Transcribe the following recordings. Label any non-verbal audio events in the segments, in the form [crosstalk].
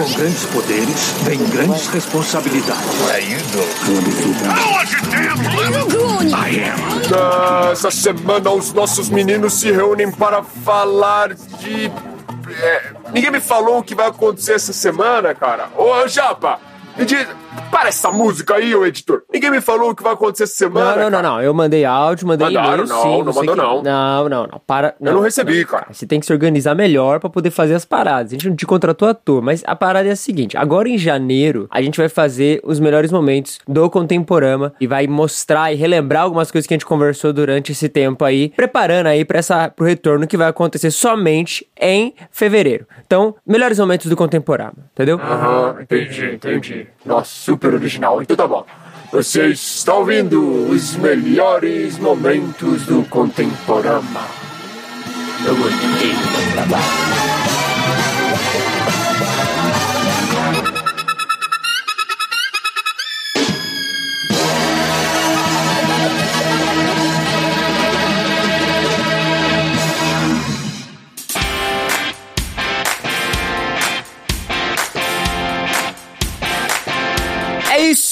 Com grandes poderes, vem grandes responsabilidades. Ah, Essa semana os nossos meninos se reúnem para falar de. é, ninguém me falou o que vai acontecer essa semana, cara. Ô, Japa, me diz. Para essa música aí, ô editor. Ninguém me falou o que vai acontecer essa semana. Não, não, não, cara. não. Eu mandei áudio, mandei Mandaram, e-mail, não, sim. não mandou, que- não. Não, não, não. Para. Eu não recebi, cara. Você tem que se organizar melhor pra poder fazer as paradas. A gente não te contratou à toa, mas a parada é a seguinte: agora em janeiro, a gente vai fazer os melhores momentos do Contemporama e vai mostrar e relembrar algumas coisas que a gente conversou durante esse tempo aí, preparando aí para essa pro retorno que vai acontecer somente em fevereiro. Então, melhores momentos do Contemporama, entendeu? Aham, entendi, entendi. Nossa, super original. Então tá bom. Você está ouvindo os melhores momentos do Contemporama. Eu gostei.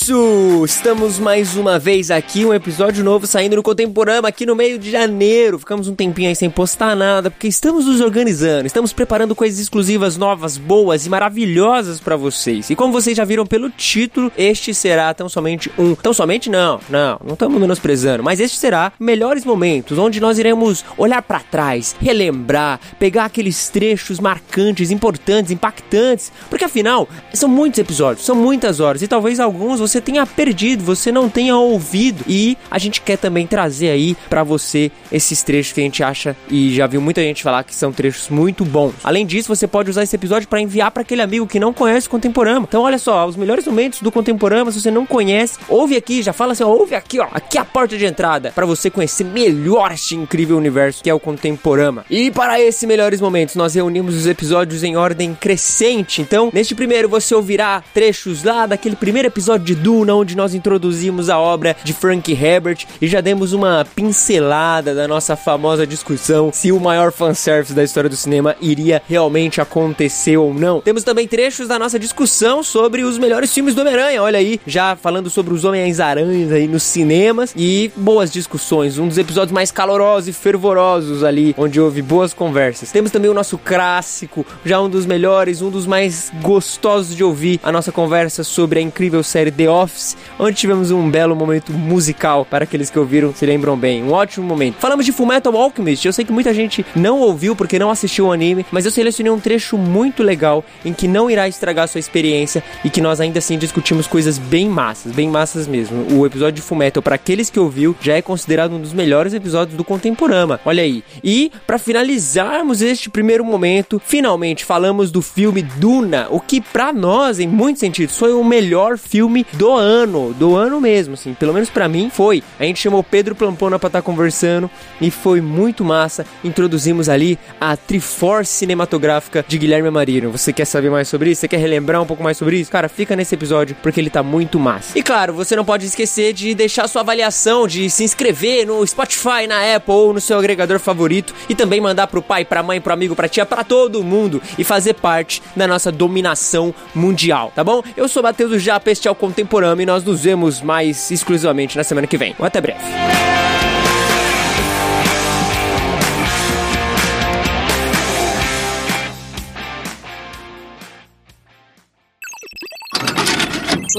Isso! Estamos mais uma vez aqui, um episódio novo saindo no Contemporama aqui no meio de janeiro. Ficamos um tempinho aí sem postar nada, porque estamos nos organizando, estamos preparando coisas exclusivas, novas, boas e maravilhosas pra vocês. E como vocês já viram pelo título, este será tão somente um. Tão somente não, não, não estamos menosprezando, mas este será melhores momentos, onde nós iremos olhar pra trás, relembrar, pegar aqueles trechos marcantes, importantes, impactantes, porque afinal são muitos episódios, são muitas horas e talvez alguns você tenha perdido, você não tenha ouvido. E a gente quer também trazer aí pra você esses trechos que a gente acha e já viu muita gente falar que são trechos muito bons. Além disso, você pode usar esse episódio pra enviar pra aquele amigo que não conhece o Contemporama. Então, olha só, os melhores momentos do Contemporama, se você não conhece, ouve aqui, já fala assim, ó, ouve aqui, ó, aqui é a porta de entrada pra você conhecer melhor este incrível universo que é o Contemporama. E para esses melhores momentos, nós reunimos os episódios em ordem crescente. Então, neste primeiro você ouvirá trechos lá daquele primeiro episódio de Duna, onde nós introduzimos a obra de Frank Herbert e já demos uma pincelada da nossa famosa discussão se o maior fanservice da história do cinema iria realmente acontecer ou não. Temos também trechos da nossa discussão sobre os melhores filmes do Homem-Aranha, olha aí, já falando sobre os Homens-Aranhas aí nos cinemas e boas discussões, um dos episódios mais calorosos e fervorosos ali, onde houve boas conversas. Temos também o nosso clássico, já um dos melhores, um dos mais gostosos de ouvir, a nossa conversa sobre a incrível série The Office, onde tivemos um belo momento musical para aqueles que ouviram se lembram bem, um ótimo momento. Falamos de Fullmetal Alchemist, eu sei que muita gente não ouviu porque não assistiu o anime, mas eu selecionei um trecho muito legal em que não irá estragar sua experiência e que nós ainda assim discutimos coisas bem massas, bem massas mesmo. O episódio de Fullmetal, para aqueles que ouviu, já é considerado um dos melhores episódios do Contemporama. Olha aí. E para finalizarmos este primeiro momento, finalmente falamos do filme Duna, o que para nós, em muitos sentidos, foi o melhor filme do ano, do ano mesmo, assim, pelo menos para mim foi. A gente chamou Pedro Plampona para estar conversando e foi muito massa. Introduzimos ali a Triforce cinematográfica de Guilherme Marino. Você quer saber mais sobre isso? Você quer relembrar um pouco mais sobre isso? Cara, fica nesse episódio porque ele tá muito massa. E claro, você não pode esquecer de deixar sua avaliação, de se inscrever no Spotify, na Apple ou no seu agregador favorito e também mandar pro pai, pra mãe, pro amigo, pra tia, pra todo mundo e fazer parte da nossa dominação mundial, tá bom? Eu sou Matheus do Japa, este é o Contemporâneo e nós nos vemos mais exclusivamente na semana que vem. Até breve.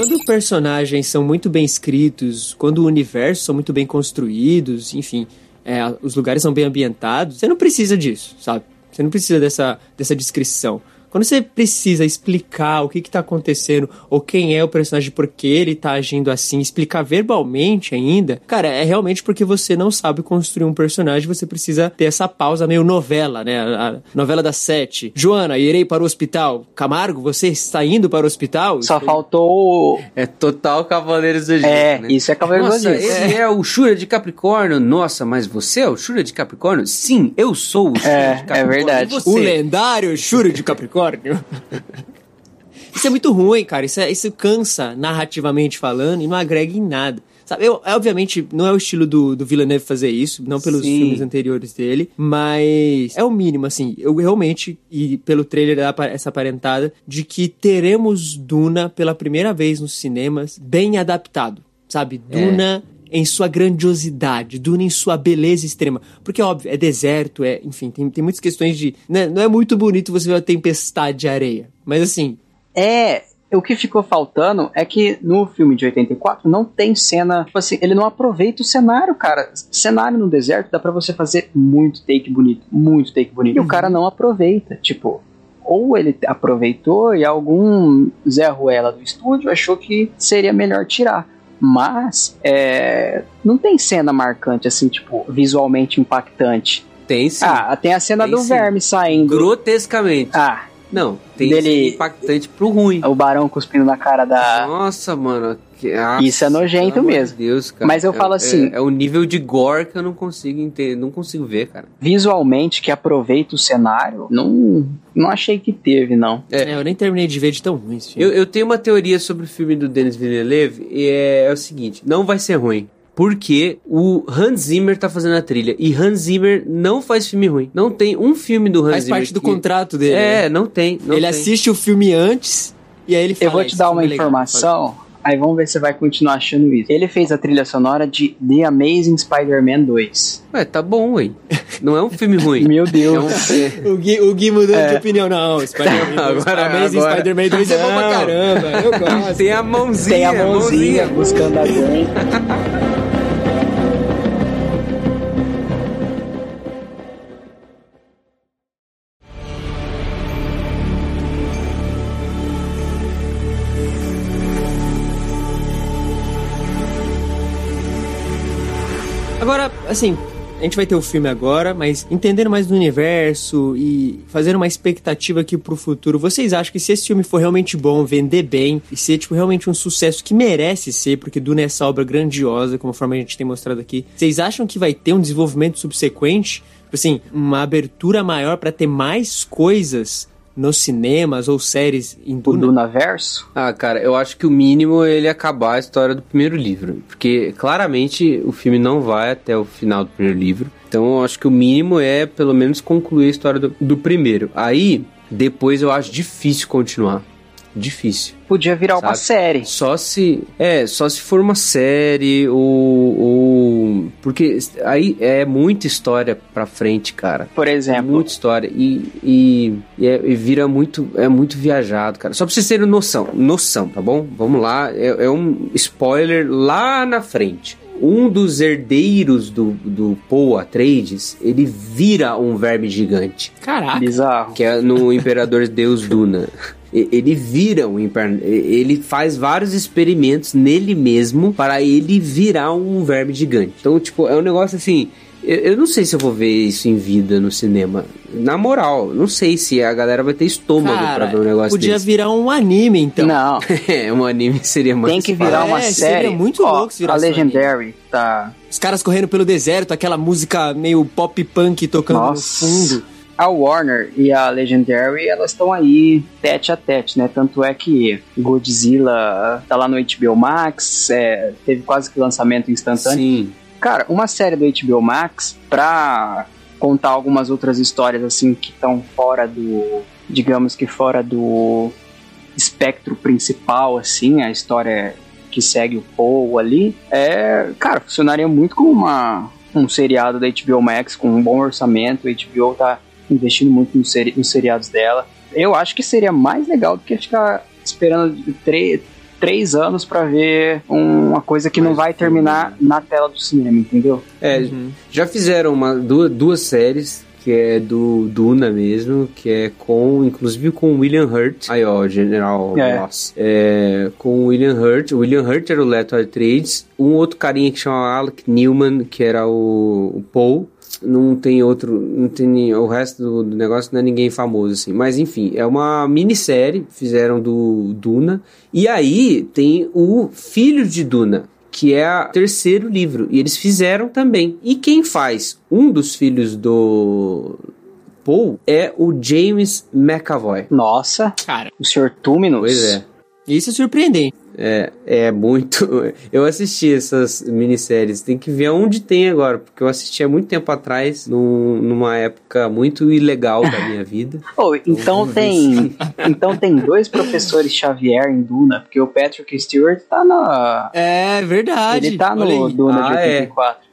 Quando personagens são muito bem escritos, quando o universo são muito bem construídos, enfim, é, os lugares são bem ambientados, você não precisa disso, sabe? Você não precisa dessa, dessa descrição. Quando você precisa explicar o que está acontecendo, ou quem é o personagem, por que ele tá agindo assim, explicar verbalmente ainda, cara, é realmente porque você não sabe construir um personagem, você precisa ter essa pausa meio novela, né? A, novela das sete. Joana, irei para o hospital. Camargo, você está indo para o hospital? Só faltou. É total Cavaleiros do Zodíaco, É, né? isso é Cavaleiro do Nossa, Zodíaco. ele é o Shura de Capricórnio. Nossa, mas você é o Shura de Capricórnio? Sim, eu sou o Shura É, de Capricórnio. é verdade. Você? O lendário Shuri de Capricórnio. [laughs] Isso é muito ruim, cara. Isso, é- isso cansa narrativamente falando e não agrega em nada. Sabe, eu, obviamente, não é o estilo do, do Villeneuve fazer isso, não pelos Sim. filmes anteriores dele, mas é o mínimo, assim. Eu realmente, e pelo trailer dá essa aparentada, de que teremos Duna pela primeira vez nos cinemas bem adaptado, sabe? Duna em sua grandiosidade, Duna em sua beleza extrema. Porque, óbvio, é deserto, é, enfim, tem, tem muitas questões de. né, não é muito bonito você ver uma tempestade de areia. Mas assim, É, o que ficou faltando é que no filme de 84 não tem cena, tipo assim, ele não aproveita o cenário, cara. Cenário no deserto dá pra você fazer muito take bonito, muito take bonito. E o cara não aproveita, tipo, ou ele aproveitou e algum Zé Ruela do estúdio achou que seria melhor tirar. Mas é, não tem cena marcante, assim, tipo, visualmente impactante. Tem sim. Ah, tem a cena Tem do sim. verme saindo. Grotescamente. Ah, Não, tem Dele- impactante pro ruim. o barão cuspindo na cara da, Nossa, mano. Que- ah, Isso é nojento mesmo. de Deus, cara. Mas eu É- falo assim- É, é o nível de gore que eu não consigo entender, não consigo ver, cara. visualmente que aproveita o cenário, não, não achei que teve, não. É. é, eu nem terminei de ver de tão ruim esse filme. Eu, eu tenho uma teoria sobre o filme do Denis Villeneuve e é, é o seguinte: não vai ser ruim. Porque o Hans Zimmer tá fazendo a trilha. E Hans Zimmer não faz filme ruim. Não tem um filme do Hans Faz Zimmer. parte do que- contrato dele. É, né? não tem. não ele tem. assiste o filme antes e aí ele fala. Eu vou te "Esse dar uma é legal, informação, aí vamos ver se você vai continuar achando isso. Ele fez a trilha sonora de The Amazing Spider-Man 2. Ué, tá bom, ué. Não é um filme ruim. Meu É um, Deus. é- faz." O Gui, o Gui mudando de opinião, não. Spider-Man 2, [laughs] Agora- Amazing agora- Spider-Man 2 é bom pra caramba. Eu gosto. tem a mãozinha. Tem a mãozinha buscando a Gwen. [laughs] Agora, assim, a gente vai ter o filme agora, mas entendendo mais do universo e fazendo uma expectativa aqui pro futuro, vocês acham que se esse filme for realmente bom, vender bem e ser, tipo, realmente um sucesso que merece ser, porque Duna é essa obra grandiosa, conforme a gente tem mostrado aqui, vocês acham que vai ter um desenvolvimento subsequente? Tipo assim, uma abertura maior pra ter mais coisas nos cinemas ou séries em O Duna? Dunaverso. Ah, cara, eu acho que o mínimo é ele acabar a história do primeiro livro. Porque claramente o filme não vai até o final do primeiro livro. Então eu acho que o mínimo é pelo menos concluir a história do, do primeiro. Aí, depois eu acho difícil continuar. Difícil. Podia virar uma Sabe? série. Só se. É, só se for uma série ou. ou porque aí é muita história pra frente, cara. Por exemplo, Muita história. E, e, e, é- e vira muito. É muito viajado, cara. Só pra vocês terem noção. Noção, tá bom? Vamos lá. É, é um spoiler lá na frente. Um dos herdeiros do, do Paul Atreides, ele vira um verme gigante Caraca! bizarro. que é no Imperador Deus Duna. Ele vira um imper- ele faz vários experimentos nele mesmo para ele virar um verme gigante. Então, tipo, é um negócio assim. Eu, eu não sei se eu vou ver isso em vida no cinema. Na moral, não sei se a galera vai ter estômago Cara, pra ver um negócio podia desse. virar um anime, então. Não, [laughs] É, um anime seria mais tem que virar uma É, seria série. muito Ó, louco se A virasse um Legendary tá. Os caras correndo pelo deserto, aquela música meio pop punk tocando Nossa. no fundo. A Warner e a Legendary, elas estão aí tete a tete, né? Tanto é que Godzilla tá lá no HBO Max, é, teve quase que lançamento instantâneo. Sim. Cara, uma série do HBO Max pra contar algumas outras histórias assim que estão fora do, digamos que fora do espectro principal, assim, a história que segue o Paul ali, é, cara, funcionaria muito como uma um seriado da HBO Max com um bom orçamento. A HBO tá investindo muito nos, seri nos seriados dela. Eu acho que seria mais legal do que ficar esperando três anos pra ver uma coisa que não vai filme. terminar na tela do cinema, entendeu? É, Uhum. já fizeram uma, duas, duas séries, que é do Duna mesmo, que é com, inclusive com o William Hurt. Aí, ó, General É. Ross. É, com o William Hurt. O William Hurt era o Leto Atreides. Um outro carinha que chama Alec Newman, que era o, o Paul. Não tem outro, não tem o resto do, do negócio não é ninguém famoso assim. Mas enfim, é uma minissérie, fizeram do Duna. E aí tem o filho de Duna, que é o terceiro livro. E eles fizeram também. E quem faz um dos filhos do Paul é o James McAvoy. Nossa, Cara, o Sr. Túminos. Pois é. Isso é surpreendente. É, é muito. [laughs] Eu assisti essas minisséries. Tem que ver onde tem agora, porque eu assisti há muito tempo atrás, num, numa época muito ilegal da minha vida. [laughs] Oh, então tem. [laughs] então tem dois professores Xavier em Duna, porque o Patrick Stewart tá na. É verdade. Ele tá no. Duna de Ah, é.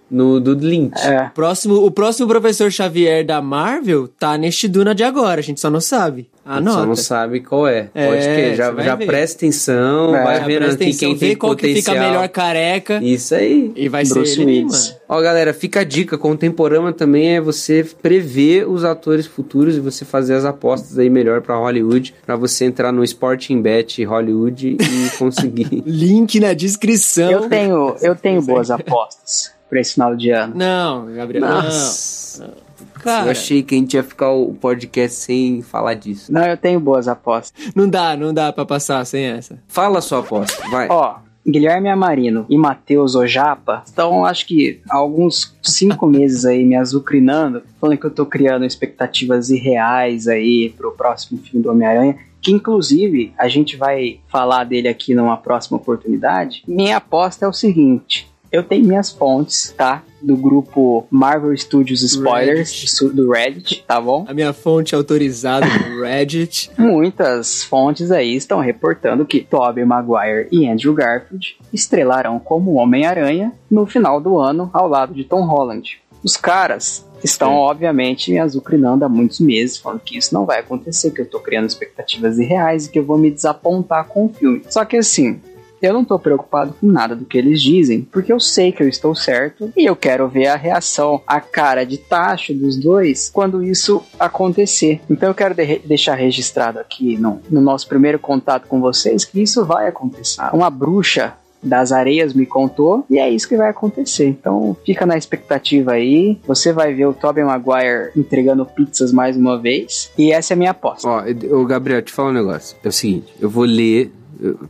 84. No do Lynch. É. Próximo, o próximo professor Xavier da Marvel tá neste Duna de agora, a gente só não sabe. Anota. Só não sabe qual é. É, Pode que já, já ver. presta atenção, É. vai Já vendo aqui quem vê tem qual que potencial. fica melhor careca Isso aí. e vai Bruce ser ele, mano. Ó, galera, fica a dica. Contemporânea também é você prever os atores futuros e você fazer as apostas aí melhor pra Hollywood, pra você entrar no Sporting Bet Hollywood e conseguir. [laughs] Link na descrição. Eu tenho, eu tenho boas apostas pra esse final de ano. Não, Gabriel. Nossa. Não. Cara, Eu achei que a gente ia ficar o podcast sem falar disso. Não, eu tenho boas apostas. não dá, não dá pra passar sem essa. Fala a sua aposta, vai. Ó, Guilherme Amarino e Matheus Ojapa estão, acho que, há alguns cinco [laughs] meses aí me azucrinando, falando que eu tô criando expectativas irreais aí pro próximo filme do Homem-Aranha. Que inclusive a gente vai falar dele aqui numa próxima oportunidade. Minha aposta é o seguinte: eu tenho minhas fontes, tá? Do grupo Marvel Studios Spoilers su- do Reddit, tá bom? A minha fonte autorizada do [laughs] Reddit. Muitas fontes aí estão reportando que Tobey Maguire e Andrew Garfield estrelarão como Homem-Aranha no final do ano ao lado de Tom Holland. Os caras estão, Sim. obviamente, me azucrinando há muitos meses, falando que isso não vai acontecer, que eu tô criando expectativas irreais e que eu vou me desapontar com o filme. Só que assim, eu não tô preocupado com nada do que eles dizem, porque eu sei que eu estou certo e eu quero ver a reação, a cara de tacho dos dois quando isso acontecer. Então eu quero de- deixar registrado aqui no, no nosso primeiro contato com vocês que isso vai acontecer. Uma bruxa das areias me contou e é isso que vai acontecer. Então fica na expectativa aí. Você vai ver o Tobey Maguire entregando pizzas mais uma vez e essa é a minha aposta. Ó, ô Gabriel, te falar um negócio. É o seguinte, eu vou ler.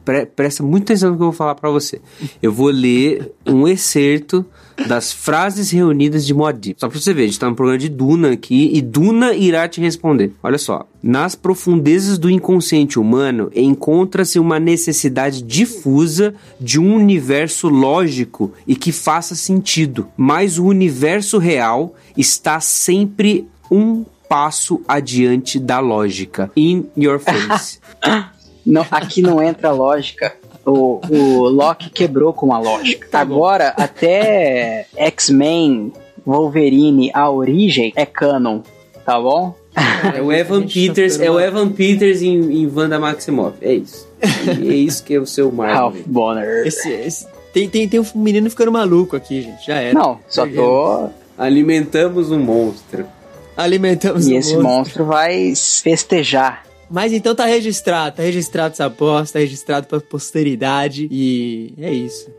Pre- presta muita atenção no que eu vou falar pra você. Eu vou ler um excerto das frases reunidas de Moadib. Só pra você ver, a gente tá no programa de Duna aqui e Duna irá te responder. Olha só. Nas profundezas do inconsciente humano encontra-se uma necessidade difusa de um universo lógico e que faça sentido. Mas o universo real está sempre um passo adiante da lógica. In your face. [laughs] Não, aqui não entra lógica. O, o Loki quebrou com a lógica. Tá bom. Agora, até X-Men, Wolverine, a origem é canon, tá bom? É o Evan Peters, é o Evan Peters em, em Wanda Maximoff. É isso. E é isso que é o seu Ralph Marvel. Bonner. Esse, esse- tem, tem, tem um menino ficando maluco aqui, gente. Já era. Não, só tô. Alimentamos um monstro. Alimentamos E esse monstro. monstro vai festejar. Mas então tá registrado, tá registrado essa aposta, tá registrado pra posteridade e é isso.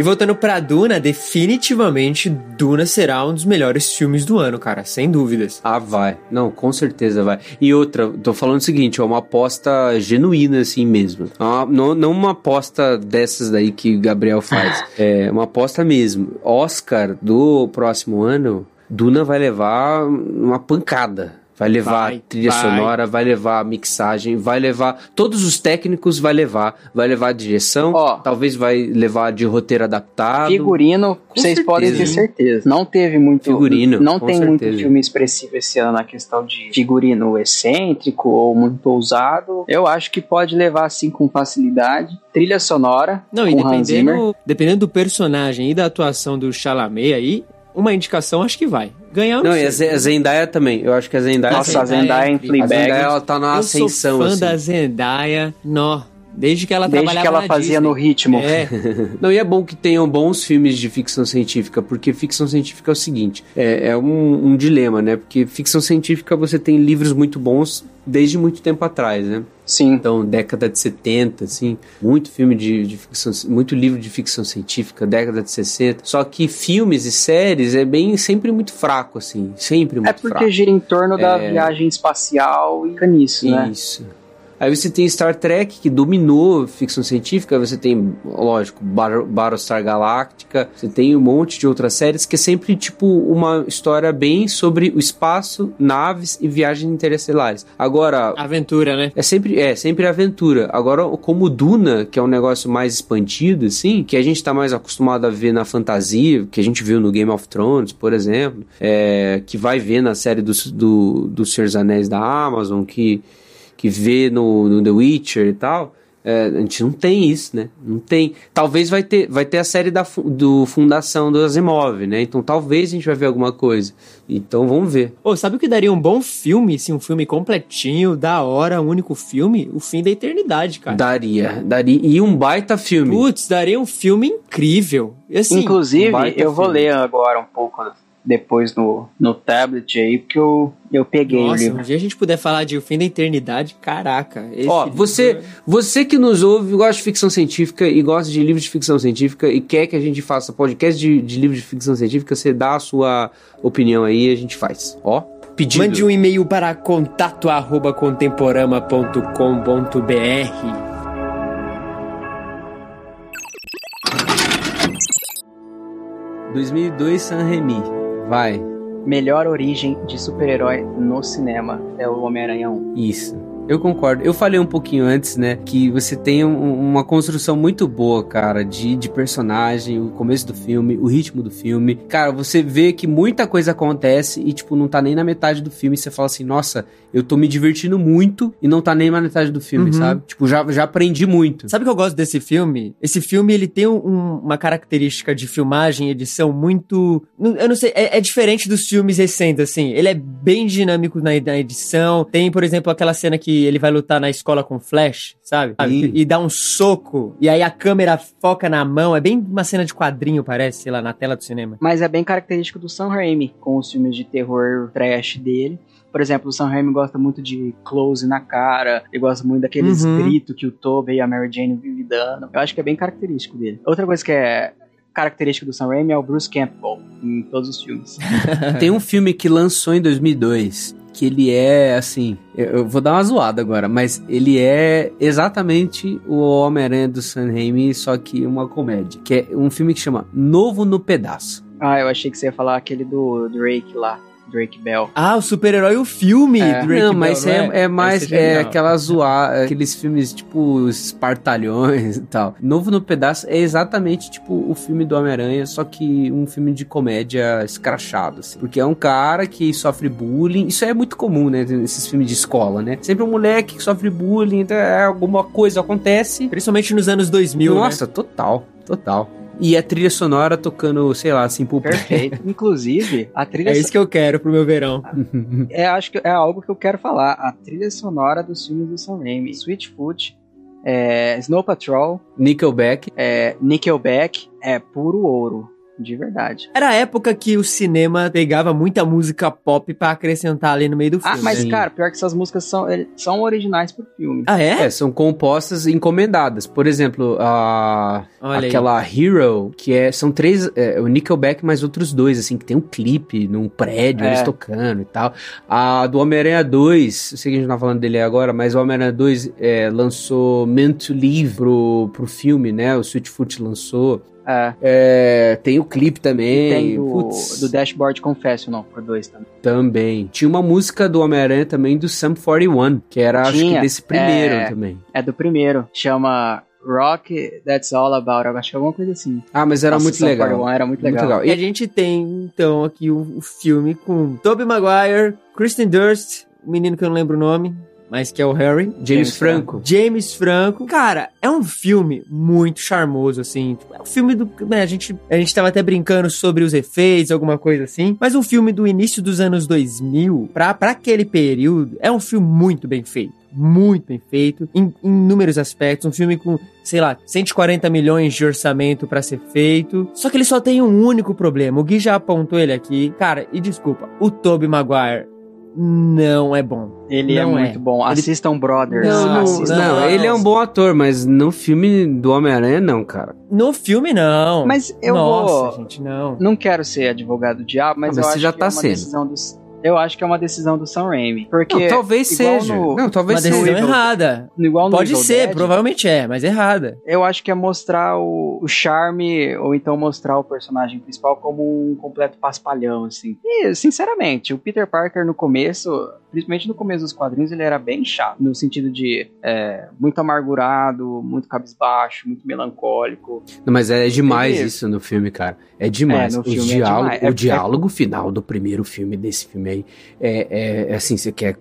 E voltando pra Duna, definitivamente Duna será um dos melhores filmes do ano, cara, sem dúvidas. Ah, vai. Não, com certeza vai. E outra, tô falando o seguinte, é uma aposta genuína assim mesmo. É uma- não, não uma aposta dessas daí que o Gabriel faz. [laughs] É uma aposta mesmo. Oscar do próximo ano, Duna vai levar uma pancada. Vai levar Vai, a trilha vai. sonora, vai levar a mixagem, vai levar. Todos os técnicos vai levar. Vai levar a direção, Ó. talvez vai levar de roteiro adaptado. Figurino, vocês certeza. podem ter certeza. Não teve muito. Figurino, Não com tem muito certeza. filme expressivo esse ano na questão de figurino excêntrico ou muito ousado. Eu acho que pode levar assim com facilidade. Trilha sonora. Não, e com Hans Zimmer. dependendo, dependendo do personagem e da atuação do Chalamet aí, uma indicação acho que vai. Ganhar eu Não, não e a a Zendaya também. Eu acho que a Zendaya. Nossa, a Zendaya Zendaya é em incrível. A Fleabag. Zendaya ela tá na eu ascensão, sou fã assim. da Zendaya, nó, desde que ela Desde trabalhava que ela fazia Disney. no ritmo. É, [laughs] Não, e é bom que tenham bons filmes de ficção científica, porque ficção científica é o seguinte: é, é um, um dilema, né? Porque ficção científica você tem livros muito bons desde muito tempo atrás, né? Sim. Então, década de 70, assim, muito filme de, de ficção, muito livro de ficção científica, década de 60. Só que filmes e séries é bem sempre muito fraco, assim, sempre muito É porque fraco. gira em torno da É. viagem espacial e fica nisso, né? Isso. Aí você tem Star Trek, que dominou ficção científica, você tem, lógico, Bar Battlestar Galactica, você tem um monte de outras séries que é sempre, tipo, uma história bem sobre o espaço, naves e viagens interestelares. Agora... Aventura, né? É sempre, é, sempre aventura. Agora, como Duna, que é um negócio mais expandido, assim, que a gente tá mais acostumado a ver na fantasia, que a gente viu no Game of Thrones, por exemplo, é, que vai ver na série do, do, do Senhor dos Anéis da Amazon, que, que vê no, no The Witcher e tal. É, a gente não tem isso, né? Não tem. Talvez vai ter, vai ter a série da do Fundação do Asimov, né? Então talvez a gente vai ver alguma coisa. Então vamos ver. Ô, sabe o que daria um bom filme, se um filme completinho, da hora, um único filme? O Fim da Eternidade, cara. Daria, daria. E um baita filme. Putz, daria um filme incrível. Assim, Inclusive, um eu vou filme. ler agora um pouco depois no, no tablet aí, porque eu, eu peguei o Nossa, livro. um dia a gente puder falar de O Fim da Eternidade, caraca. esse Ó, livro- você, você que nos ouve, gosta de ficção científica e gosta de livros de ficção científica e quer que a gente faça podcast de, de livros de ficção científica, você dá a sua opinião aí e a gente faz. Ó, pedido. Mande um e-mail para contato arroba contemporama.com.br 2002 San Remi. Vai. Melhor origem de super-herói no cinema é o Homem-Aranha 1. Isso. Eu concordo. Eu falei um pouquinho antes, né? Que você tem um- uma construção muito boa, cara, de, de personagem, o começo do filme, o ritmo do filme. Cara, você vê que muita coisa acontece e, tipo, não tá nem na metade do filme. Você fala assim, nossa, eu tô me divertindo muito e não tá nem na metade do filme, Uhum. sabe? Tipo, já, já aprendi muito. Sabe o que eu gosto desse filme? Esse filme, ele tem um- uma característica de filmagem e edição muito... Eu não sei, é, é diferente dos filmes recentes, assim. Ele é bem dinâmico na, na edição. Tem, por exemplo, aquela cena que ele vai lutar na escola com Flash, sabe? Sim. E, e dá um soco, e aí a câmera foca na mão. É bem uma cena de quadrinho, parece, sei lá, na tela do cinema. Mas é bem característico do Sam Raimi, com os filmes de terror trash dele. Por exemplo, o Sam Raimi gosta muito de close na cara, ele gosta muito daqueles Uhum. gritos que o Tobey e a Mary Jane vivem dando. Eu acho que é bem característico dele. Outra coisa que é característica do Sam Raimi é o Bruce Campbell em todos os filmes. [laughs] [laughs] Tem um filme que lançou em 2002 que ele é assim, eu, vou dar uma zoada agora, mas ele é exatamente o Homem-Aranha do Sam Raimi, só que uma comédia, que é um filme que chama Novo no Pedaço. ah, eu achei que você ia falar aquele do Drake lá, Drake Bell. Ah, o super-herói, o filme. É. Drake não, mas Bell, é, não é mais é é aquela zoada, aqueles filmes tipo os Espartalhões e tal. Novo no Pedaço é exatamente tipo o filme do Homem-Aranha, só que um filme de comédia escrachado, assim. Porque é um cara que sofre bullying, isso é muito comum, né, nesses filmes de escola, né? Sempre um moleque que sofre bullying, então é, alguma coisa acontece. Principalmente nos anos 2000, né? Nossa, total, total. E a trilha sonora tocando, sei lá, assim, pro Perfeito. [laughs] Inclusive, a trilha É isso que eu quero pro meu verão. [laughs] é, acho que é algo que eu quero falar. A trilha sonora dos filmes do Sam Raimi. Switchfoot, é, Snow Patrol, Nickelback. é, Nickelback, é puro ouro. De verdade. Era a época que o cinema pegava muita música pop pra acrescentar ali no meio do Ah, filme. mas Sim. cara, pior que essas músicas são, são originais pro filme. Ah, é? É, são compostas e encomendadas. Por exemplo, a Olha aí. aquela Hero, que é são três, é, o Nickelback mais outros dois, assim, que tem um clipe num prédio, É. eles tocando e tal. A do Homem-Aranha 2, eu sei que a gente não tá falando dele agora, mas o Homem-Aranha 2 é, lançou Meant to Live pro, pro filme, né? O Sweetfoot lançou. É, É, tem o clipe e também. tem do, Putz, do Dashboard Confessional, por dois também. também. Tinha uma música do Homem-Aranha também do Sum 41, que era acho que Tinha, desse primeiro é. também. É do primeiro, chama Rock That's All About, eu acho que é alguma coisa assim. Ah, mas era Nossa, muito legal. 41 era muito Muito legal. legal. E a gente tem, então, aqui o, o filme com Tobey Maguire, Kristen Durst, o menino que eu não lembro o nome, mas que é o Harry. James, James Franco. James Franco. Cara, é um filme muito charmoso, assim. É um filme do. Né, a, gente, a gente tava até brincando sobre os efeitos, alguma coisa assim. Mas um filme do início dos anos 2000, pra, pra aquele período, é um filme muito bem feito. Muito bem feito, em em inúmeros aspectos. Um filme com, sei lá, 140 milhões de orçamento pra ser feito. Só que ele só tem um único problema. O Gui já apontou ele aqui. Cara, e desculpa, o Tobey Maguire não é bom. Ele Não é é. muito bom. Assistam Brothers. Não, não, assistam não, não. ele é um bom ator, mas no filme do Homem-Aranha, não, cara. No filme, não. Mas eu Nossa, vou. gente, não. Não quero ser advogado do diabo, mas, Ah, mas eu você acho já que tá é uma sendo. decisão dos. Eu acho que é uma decisão do Sam Raimi. Porque. Não, talvez seja. no- Não, talvez Uma decisão seja. errada. igual no Pode Evil ser, Dead, provavelmente é, mas errada. Eu acho que é mostrar o, o charme, ou então mostrar o personagem principal como um completo paspalhão, assim. E, sinceramente, o Peter Parker no começo, principalmente no começo dos quadrinhos, ele era bem chato, no sentido de é, muito amargurado, muito cabisbaixo, muito melancólico. Não, mas é demais isso no filme, cara. É demais. É, no o filme é diálogo, demais. É- o diálogo final do primeiro filme desse filme aí é, é- é assim, você quer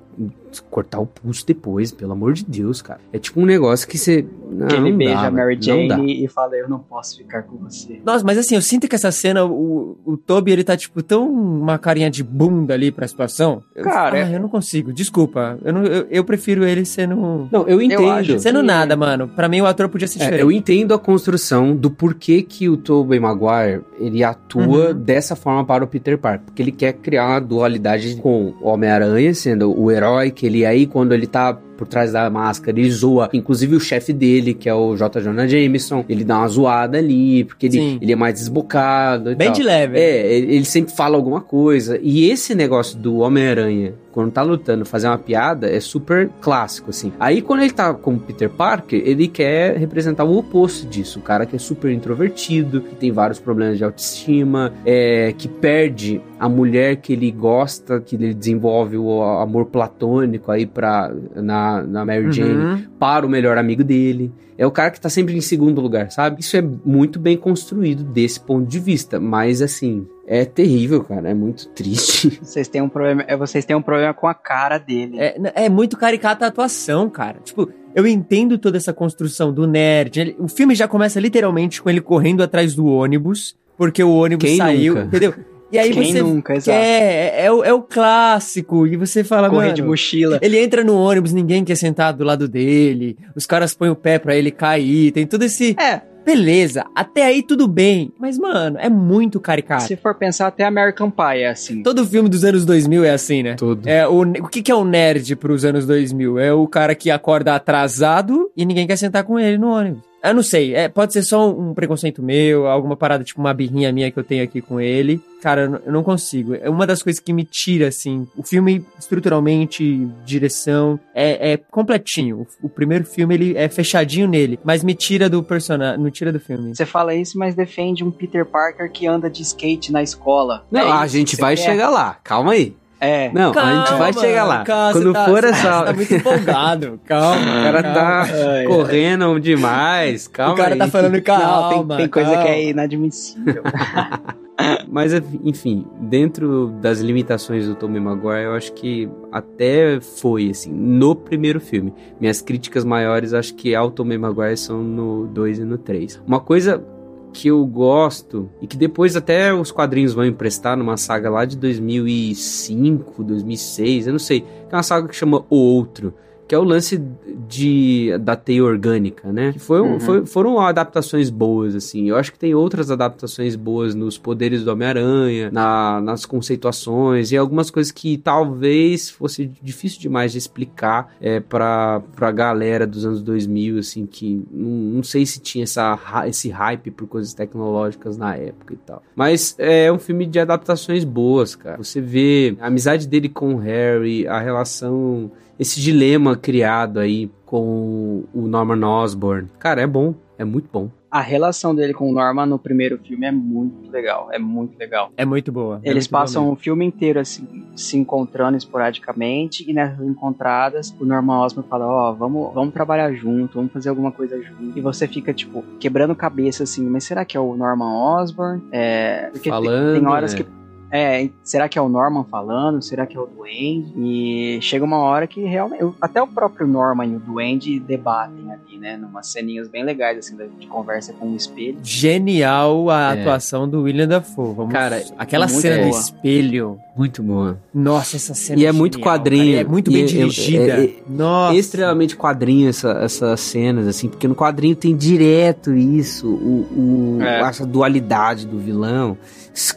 cortar o pulso depois, pelo amor de Deus, cara. É tipo um negócio que você. Não, que ele não beija dá, a Mary velho, não dá. Jane e fala, eu não posso ficar com você. Nossa, mas assim, eu sinto que essa cena, o, o Toby, ele tá, tipo, tão uma carinha de bunda ali pra situação. Eu, Cara, ah, eu não consigo, desculpa. Eu, não, eu, eu prefiro ele sendo... Não, eu entendo. acho- Sendo que- nada, mano. Pra mim, o ator podia ser É, diferente. eu entendo a construção do porquê que o Tobey Maguire ele atua Uhum. dessa forma para o Peter Parker, porque ele quer criar uma dualidade com o Homem-Aranha sendo o herói que ele é aí quando ele tá por trás da máscara, ele zoa, inclusive o chefe dele, que é o J. Jonah Jameson, ele dá uma zoada ali, porque ele, Sim. ele é mais desbocado e Bem tal. de leve. É, ele sempre fala alguma coisa. E esse negócio do Homem-Aranha, quando tá lutando, fazer uma piada, é super clássico, assim. Aí, quando ele tá como Peter Parker, ele quer representar o oposto disso. O cara que é super introvertido, que tem vários problemas de autoestima, é, que perde a mulher que ele gosta, que ele desenvolve o amor platônico aí pra, na, na Mary Uhum. Jane, para o melhor amigo dele. É o cara que tá sempre em segundo lugar, sabe? Isso é muito bem construído desse ponto de vista, mas assim, é terrível, cara, é muito triste. [laughs] Vocês têm um problema, é, vocês têm um problema com a cara dele. É, é muito caricata a atuação, cara. Tipo, eu entendo toda essa construção do nerd. Ele- o filme já começa literalmente com ele correndo atrás do ônibus, porque o ônibus Quem saiu, nunca? entendeu? [laughs] E aí Quem você nunca, quer, exato. é, é o, é o clássico, e você fala, Correr mano... de mochila. Ele entra no ônibus, ninguém quer sentar do lado dele, os caras põem o pé pra ele cair, tem todo esse... É, Beleza, até aí tudo bem, mas, mano, é muito caricato. se for pensar, até American Pie é assim. Todo filme dos anos 2000 é assim, né? Todo. É, o, o que, que é o nerd pros anos 2000? É o cara que acorda atrasado e ninguém quer sentar com ele no ônibus. Eu não sei, é, pode ser só um, preconceito meu, alguma parada, tipo uma birrinha minha que eu tenho aqui com ele. Cara, eu não- consigo. É uma das coisas que me tira, assim. O filme, estruturalmente, direção, é, é completinho. O, o primeiro filme, ele é fechadinho nele, mas me tira do personagem, não tira do filme. Você fala isso, mas defende um Peter Parker que anda de skate na escola. Não, É a gente vai quer? chegar lá, calma aí. É. Não, a gente vai Calma, chegar lá. calma, Quando você tá- for você essa. tá muito empolgado. [laughs] Calma. O cara tá Ai, correndo demais, calma o cara aí. tá falando calma. não, tem, tem coisa calma. que é inadmissível. [laughs] Mas, enfim, dentro das limitações do Tommy Maguire, eu acho que até foi, assim, no primeiro filme. Minhas críticas maiores, acho que ao Tommy Maguire são no 2 e no 3. Uma coisa que eu gosto, e que depois até os quadrinhos vão emprestar numa saga lá de 2005, 2006, eu não sei, é uma saga que chama O Outro, que é o lance de, da teia orgânica, né? Que foi, um- Uhum. foi- foram adaptações boas, assim. Eu acho que tem outras adaptações boas nos poderes do Homem-Aranha, na- nas conceituações e algumas coisas que talvez fosse difícil demais de explicar é, pra, pra galera dos anos 2000, assim, que não, não sei se tinha essa, esse hype por coisas tecnológicas na época e tal. Mas é um filme de adaptações boas, cara. Você vê a amizade dele com o Harry, a relação esse dilema criado aí com o Norman Osborn. Cara, é bom, é muito bom. A relação dele com o Norman no primeiro filme é muito legal. É muito legal. É muito boa. é Eles muito boa passam mesmo. o filme inteiro assim, se encontrando esporadicamente e nessas encontradas o Norman Osborn fala, ó, vamos, vamos trabalhar junto, vamos fazer alguma coisa junto. E você fica, tipo, quebrando cabeça assim, mas será que é o Norman Osborn? É, porque tem- Falando, tem, horas né? que é, será que é o Norman falando? Será que é o Duende? E chega uma hora que realmente. Até o próprio Norman e o Duende debatem ali, né? Numas ceninhas bem legais, assim, de conversa com o espelho. Genial a É. atuação do William Dafoe. Vamos... Cara, aquela muito cena do boa. espelho. Muito boa. Nossa, essa cena E é muito genial, quadrinho, cara. É muito bem é- dirigida. é- é- Nossa. Extremamente quadrinho essa- essas cenas, assim, porque no quadrinho tem direto isso, o, o- É. essa dualidade do vilão,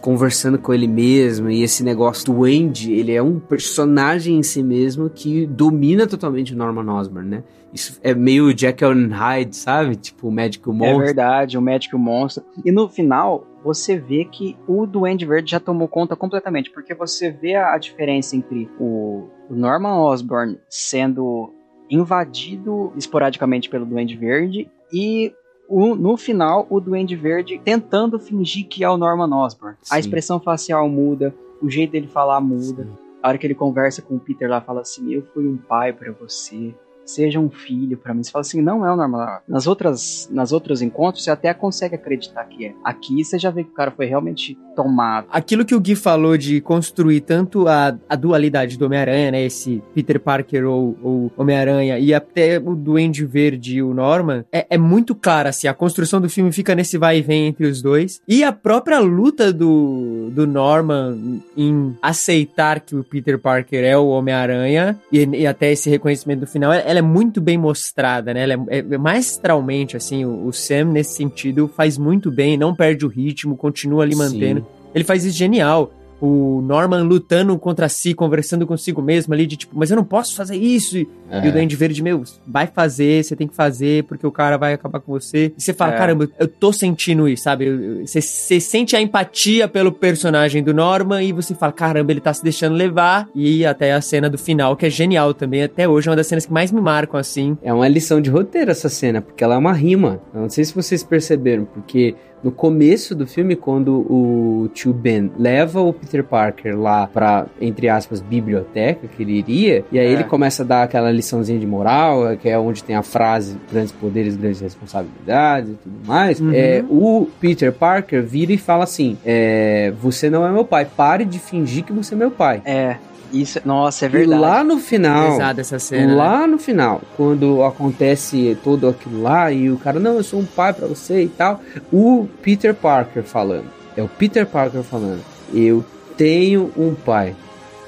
conversando com ele mesma e esse negócio do Andy, ele é um personagem em si mesmo que domina totalmente o Norman Osborn, né? Isso é meio Jekyll and Hyde, sabe? Tipo o Magic É Monster. verdade, o Magic e o Monstro. E no final, você vê que o Duende Verde já tomou conta completamente, porque você vê a, diferença entre o, o Norman Osborn sendo invadido esporadicamente pelo Duende Verde e o- no final o Duende Verde tentando fingir que é o Norman Osborn. Sim. A expressão facial muda, o jeito dele falar muda. A hora que ele conversa com o Peter lá, fala assim: Eu fui um pai pra você. Seja um filho pra mim. Você fala assim, não é o normal. Nas outras, nas outros encontros, você até consegue acreditar que é. Aqui você já vê que o cara foi realmente tomado. Aquilo que o Gui falou de construir tanto a, a dualidade do Homem-Aranha, né? Esse Peter Parker ou, ou Homem-Aranha, e até o Duende Verde e o Norman, é, é muito clara, assim. A construção do filme fica nesse vai e vem entre os dois. E a própria luta do, do Norman em aceitar que o Peter Parker é o Homem-Aranha, e, e até esse reconhecimento do final, ela é muito bem mostrada, né? Ela é, é maestralmente, assim, o, o Sam, nesse sentido, faz muito bem, não perde o ritmo, continua ali Sim. Ele faz isso genial. O Norman lutando contra si, conversando consigo mesmo ali, de tipo, mas eu não posso fazer isso. E, É. e o Duende Verde, meu, vai fazer, você tem que fazer, porque o cara vai acabar com você. E você fala, É. caramba, eu tô sentindo isso, sabe? Você, você sente a empatia pelo personagem do Norman e você fala, caramba, ele tá se deixando levar. E até a cena do final, que é genial também. Até hoje é uma das cenas que mais me marcam, assim. É uma lição de roteiro essa cena, porque ela é uma rima. Eu não sei se vocês perceberam, porque no começo do filme, quando o tio Ben leva o Peter Parker lá pra, entre aspas, biblioteca que ele iria, e aí É. ele começa a dar aquela liçãozinha de moral, que é onde tem a frase grandes poderes, grandes responsabilidades e tudo mais. Uhum. É, o Peter Parker vira e fala assim: é, Você não é meu pai, pare de fingir que você é meu pai. É, isso, nossa, é E verdade. lá no final. Cena. né? Lá no final, quando acontece todo aquilo lá e o cara, não, eu sou um pai pra você e tal, o Peter Parker falando, é o Peter Parker falando, eu tenho um pai.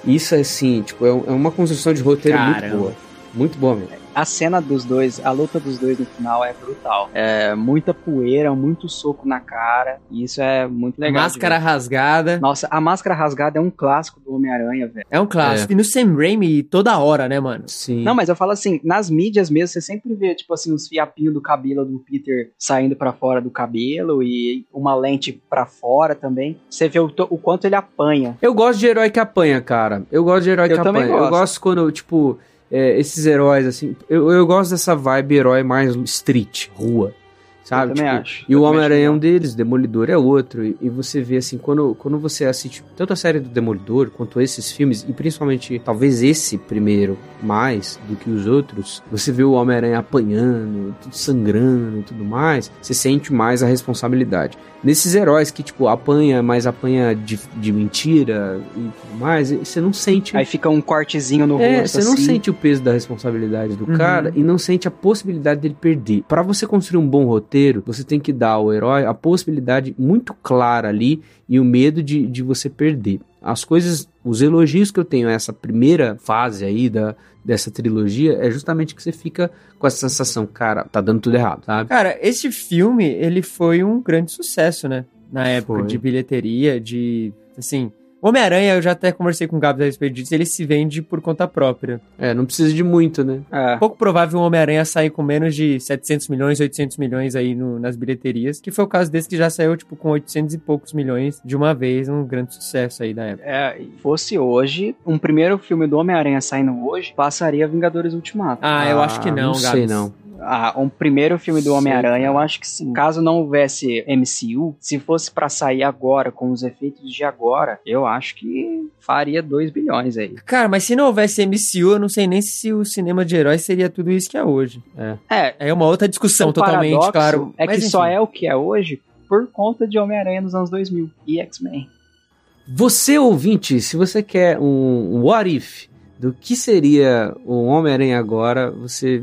Isso assim, tipo, é é uma construção de roteiro muito Caramba. boa. Muito boa mesmo. A cena dos dois, a luta dos dois no final é brutal. É muita poeira, muito soco na cara. E isso é muito legal. Máscara rasgada. Nossa, a máscara rasgada é um clássico do Homem-Aranha, velho. É um clássico. E no Sam Raimi toda hora, né, mano? Sim. Não, mas eu falo assim, nas mídias mesmo, você sempre vê, tipo assim, uns fiapinhos do cabelo do Peter saindo pra fora do cabelo e uma lente pra fora também. Você vê o, o quanto ele apanha. Eu gosto de herói que apanha, cara. Eu gosto de herói Eu que apanha. Eu gosto. gosto quando, tipo, é, esses heróis, assim. Eu, eu gosto dessa vibe herói mais street, rua. Sabe? eu também Tipo, acho. E o Homem-Aranha é um deles, Demolidor é outro. E, e você vê assim, quando, quando você assiste tanto a série do Demolidor quanto esses filmes, e principalmente talvez esse primeiro mais do que os outros, você vê o Homem-Aranha apanhando, tudo sangrando e tudo mais, você sente mais a responsabilidade. Nesses heróis que, tipo, apanha, mas apanha de, de mentira e tudo mais, você não sente. Aí fica um cortezinho no É, rosto. você não assim. sente o peso da responsabilidade do Uhum. cara e não sente a possibilidade dele perder. Pra você construir um bom roteiro, você tem que dar ao herói a possibilidade muito clara ali e o medo de, de você perder. As coisas, os elogios que eu tenho a essa primeira fase aí da, dessa trilogia é justamente que você fica com essa sensação, cara, tá dando tudo errado, sabe? Cara, esse filme, ele foi um grande sucesso, né? Na época Foi. de bilheteria, de. Assim. Homem-Aranha, eu já até conversei com o Gabs a respeito disso, ele se vende por conta própria. É, não precisa de muito, né? É. Pouco provável um Homem-Aranha sair com menos de 700 milhões, 800 milhões aí no- nas bilheterias, que foi o caso desse que já saiu, tipo, com 800 e poucos milhões de uma vez, um grande sucesso aí da época. É, fosse hoje, um primeiro filme do Homem-Aranha saindo hoje, passaria Vingadores Ultimato. Ah, eu acho que não, Não Gabs. sei, não. Ah, um primeiro filme do Homem-Aranha, eu acho que sim. Caso não houvesse MCU, se fosse pra sair agora, com os efeitos de agora, eu acho que faria 2 bilhões aí. Cara, mas se não houvesse MCU, eu não sei nem se o cinema de heróis seria tudo isso que é hoje. É, É uma outra discussão o totalmente, paradoxo claro. é que mas só é o que é hoje por conta de Homem-Aranha nos anos 2000 e X-Men. Você, ouvinte, se você quer um what if do que seria o Homem-Aranha agora, você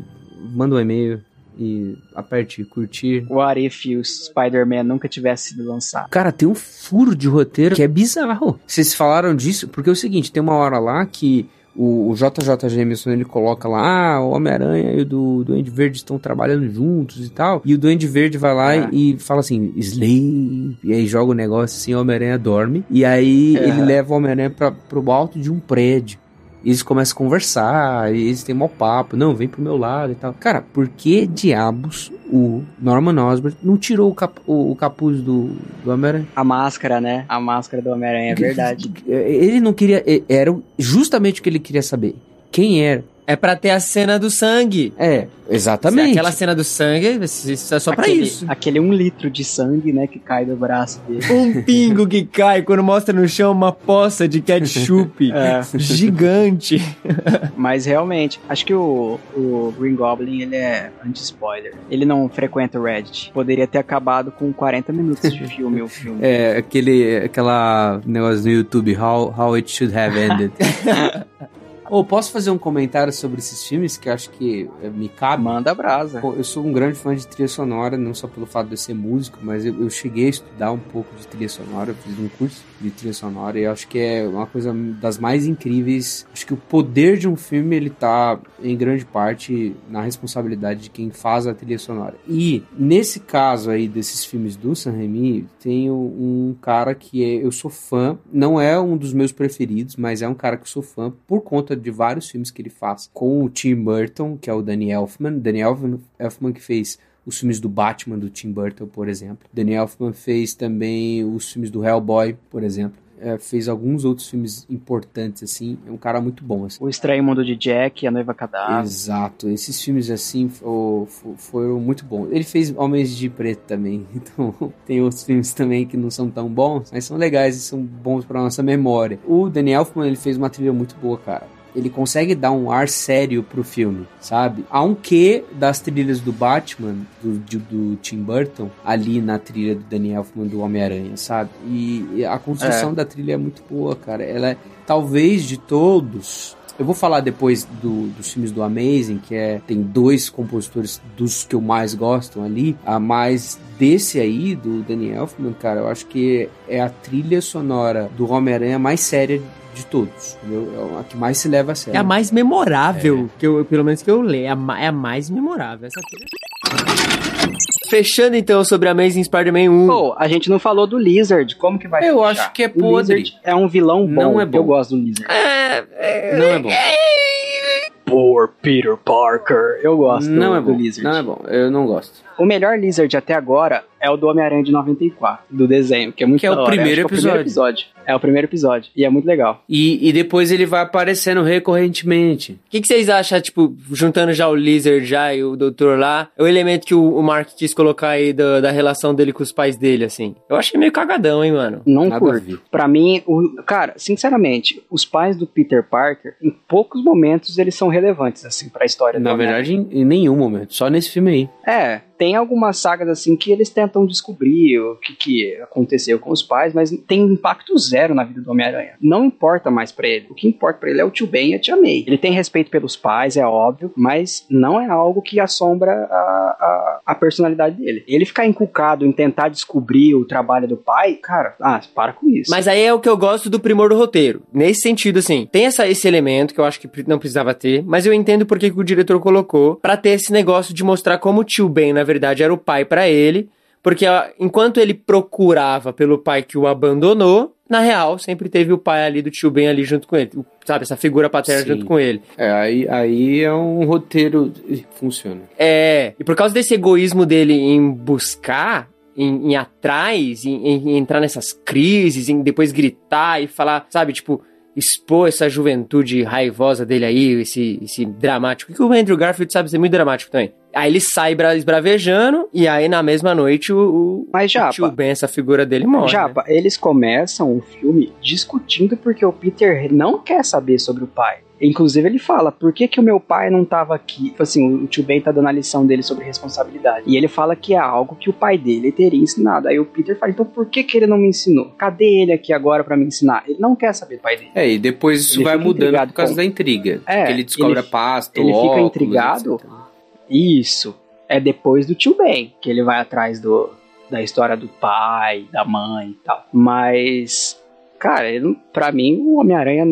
manda um e-mail e aperte curtir. What if o Spider-Man nunca tivesse sido lançado? Cara, tem um furo de roteiro que é bizarro. Vocês falaram disso porque é o seguinte, tem uma hora lá que o, o JJ Jameson ele coloca lá, ah, o Homem-Aranha e o do Duende Verde estão trabalhando juntos e tal. E o Duende Verde vai lá É. e, e fala assim, Slay, e aí joga o negócio assim, o Homem-Aranha dorme. E aí É. ele leva o Homem-Aranha pra- pro alto de um prédio. E eles começam a conversar, e eles têm mau papo, não, vem pro meu lado e tal. Cara, por que diabos o Norman Osborn não tirou o, cap- o- o capuz do, do Homem-Aranha? A máscara, né? A máscara do Homem-Aranha, é verdade. Ele não queria. Era justamente o que ele queria saber. Quem era? É pra ter a cena do sangue. É, exatamente. Aquela cena do sangue, isso é só pra aquele, isso. Aquele um litro de sangue, né, que cai do braço dele. Um pingo que cai quando mostra no chão uma poça de ketchup [laughs] É. gigante. Mas realmente, acho que o, o Green Goblin, ele é anti-spoiler. Ele não frequenta o Reddit. Poderia ter acabado com 40 minutos de filme o filme. É, aquele aquela negócio no YouTube, How, how It Should Have Ended. [laughs] Ô, posso fazer um comentário sobre esses filmes que acho que eh, me cabe? Manda brasa. Eu sou um grande fã de trilha sonora, não só pelo fato de eu ser músico, mas eu, eu cheguei a estudar um pouco de trilha sonora, eu fiz um curso de trilha sonora e acho que é uma coisa das mais incríveis. Acho que o poder de um filme, ele tá em grande parte na responsabilidade de quem faz a trilha sonora. E nesse caso aí desses filmes do Sam Raimi, tem um cara que é, eu sou fã, não é um dos meus preferidos, mas é um cara que eu sou fã por conta de vários filmes que ele faz com o Tim Burton, que é o Danny Elfman. Danny Elfman, que fez os filmes do Batman do Tim Burton, por exemplo. Danny Elfman fez também os filmes do Hellboy, por exemplo. É, fez alguns outros filmes importantes, assim. É um cara muito bom, assim. O Estranho Mundo de Jack, A Noiva Cadáver. Exato, esses filmes assim fo- fo- foram muito bons. Ele fez Homens de Preto também, [laughs] então tem outros filmes também que não são tão bons, mas são legais e são bons pra nossa memória. O Danny Elfman ele fez uma trilha muito boa, cara. Ele consegue dar um ar sério pro filme, sabe? Há um quê das trilhas do Batman, do, do Tim Burton, ali na trilha do Danny Elfman do Homem-Aranha, sabe? E, e a construção da trilha é muito boa, cara. Ela é, talvez de todos, eu vou falar depois do- dos filmes do Amazing, que é tem dois compositores dos que eu mais gosto ali, a mais desse aí do Danny Elfman, cara, eu acho que é a trilha sonora do Homem-Aranha mais séria de todos, entendeu? É a que mais se leva a sério. É a mais memorável, que eu, pelo menos que eu leio. É a, é a mais memorável. Essa aqui. Fechando então sobre Amazing Spider-Man 1. Pô, a gente não falou do Lizard. Como que vai Eu fechar? acho que é O podre. Lizard é um vilão bom. Não é bom. Eu gosto do Lizard. Não é bom. Por Peter Parker. Eu gosto Não do, é bom. do Lizard. Não é bom. Eu não gosto. O melhor Lizard até agora é o do Homem-Aranha de 94, do desenho, que é muito Que é o primeiro que é o primeiro episódio. É o primeiro episódio. E é muito legal. E, e depois ele vai aparecendo recorrentemente. O que, que vocês acham, tipo, juntando já o Lizard já e o Doutor lá, o elemento que o, o Mark quis colocar aí da, da relação dele com os pais dele, assim? Eu achei meio cagadão, hein, mano? Não Nada curto. Pra mim, o, cara, sinceramente, os pais do Peter Parker, em poucos momentos eles são relevantes, assim, pra história do Na verdade, em, em nenhum momento. Só nesse filme aí. É, tem algumas sagas assim que eles tentam descobrir o que, que aconteceu com os pais, mas tem impacto zero na vida do Homem-Aranha. Não importa mais pra ele. O que importa pra ele é o tio Ben e a tia May. Ele tem respeito pelos pais, é óbvio, mas não é algo que assombra a, a, a personalidade dele. Ele ficar inculcado em tentar descobrir o trabalho do pai, cara, ah, para com isso. Mas aí é o que eu gosto do primor do roteiro. Nesse sentido, assim, tem essa, esse elemento que eu acho que não precisava ter, mas eu entendo por que o diretor colocou pra ter esse negócio de mostrar como o tio Ben, na verdade, era o pai pra ele. Porque ó, enquanto ele procurava pelo pai que o abandonou, na real, sempre teve o pai ali do tio Ben ali junto com ele. Sabe, essa figura paterna Sim. junto com ele. É, aí, aí é um roteiro. Funciona. É, e por causa desse egoísmo dele em buscar, em, em ir atrás, em, em entrar nessas crises, em depois gritar e falar, sabe, tipo, expor essa juventude raivosa dele aí, esse, esse dramático. Que o Andrew Garfield sabe ser muito dramático também. Aí ele sai bra- esbravejando, e aí na mesma noite o, o, Mas, o Japa, tio Ben, essa figura dele, morre. né? Japa, eles começam o filme discutindo porque o Peter não quer saber sobre o pai. Inclusive ele fala, por que, que o meu pai não tava aqui? Tipo assim, o tio Ben tá dando a lição dele sobre responsabilidade. E ele fala que é algo que o pai dele teria ensinado. Aí o Peter fala, então por que, que ele não me ensinou? Cadê ele aqui agora pra me ensinar? Ele não quer saber do pai dele. É, e depois isso Ele vai mudando por causa com- da intriga. É, que ele descobre ele- a pasta, ele o fica óculos, intrigado. etc. Isso. É depois do tio Ben que ele vai atrás do, da história do pai, da mãe e tal. Mas, cara, ele, não- pra mim, o Homem-Aranha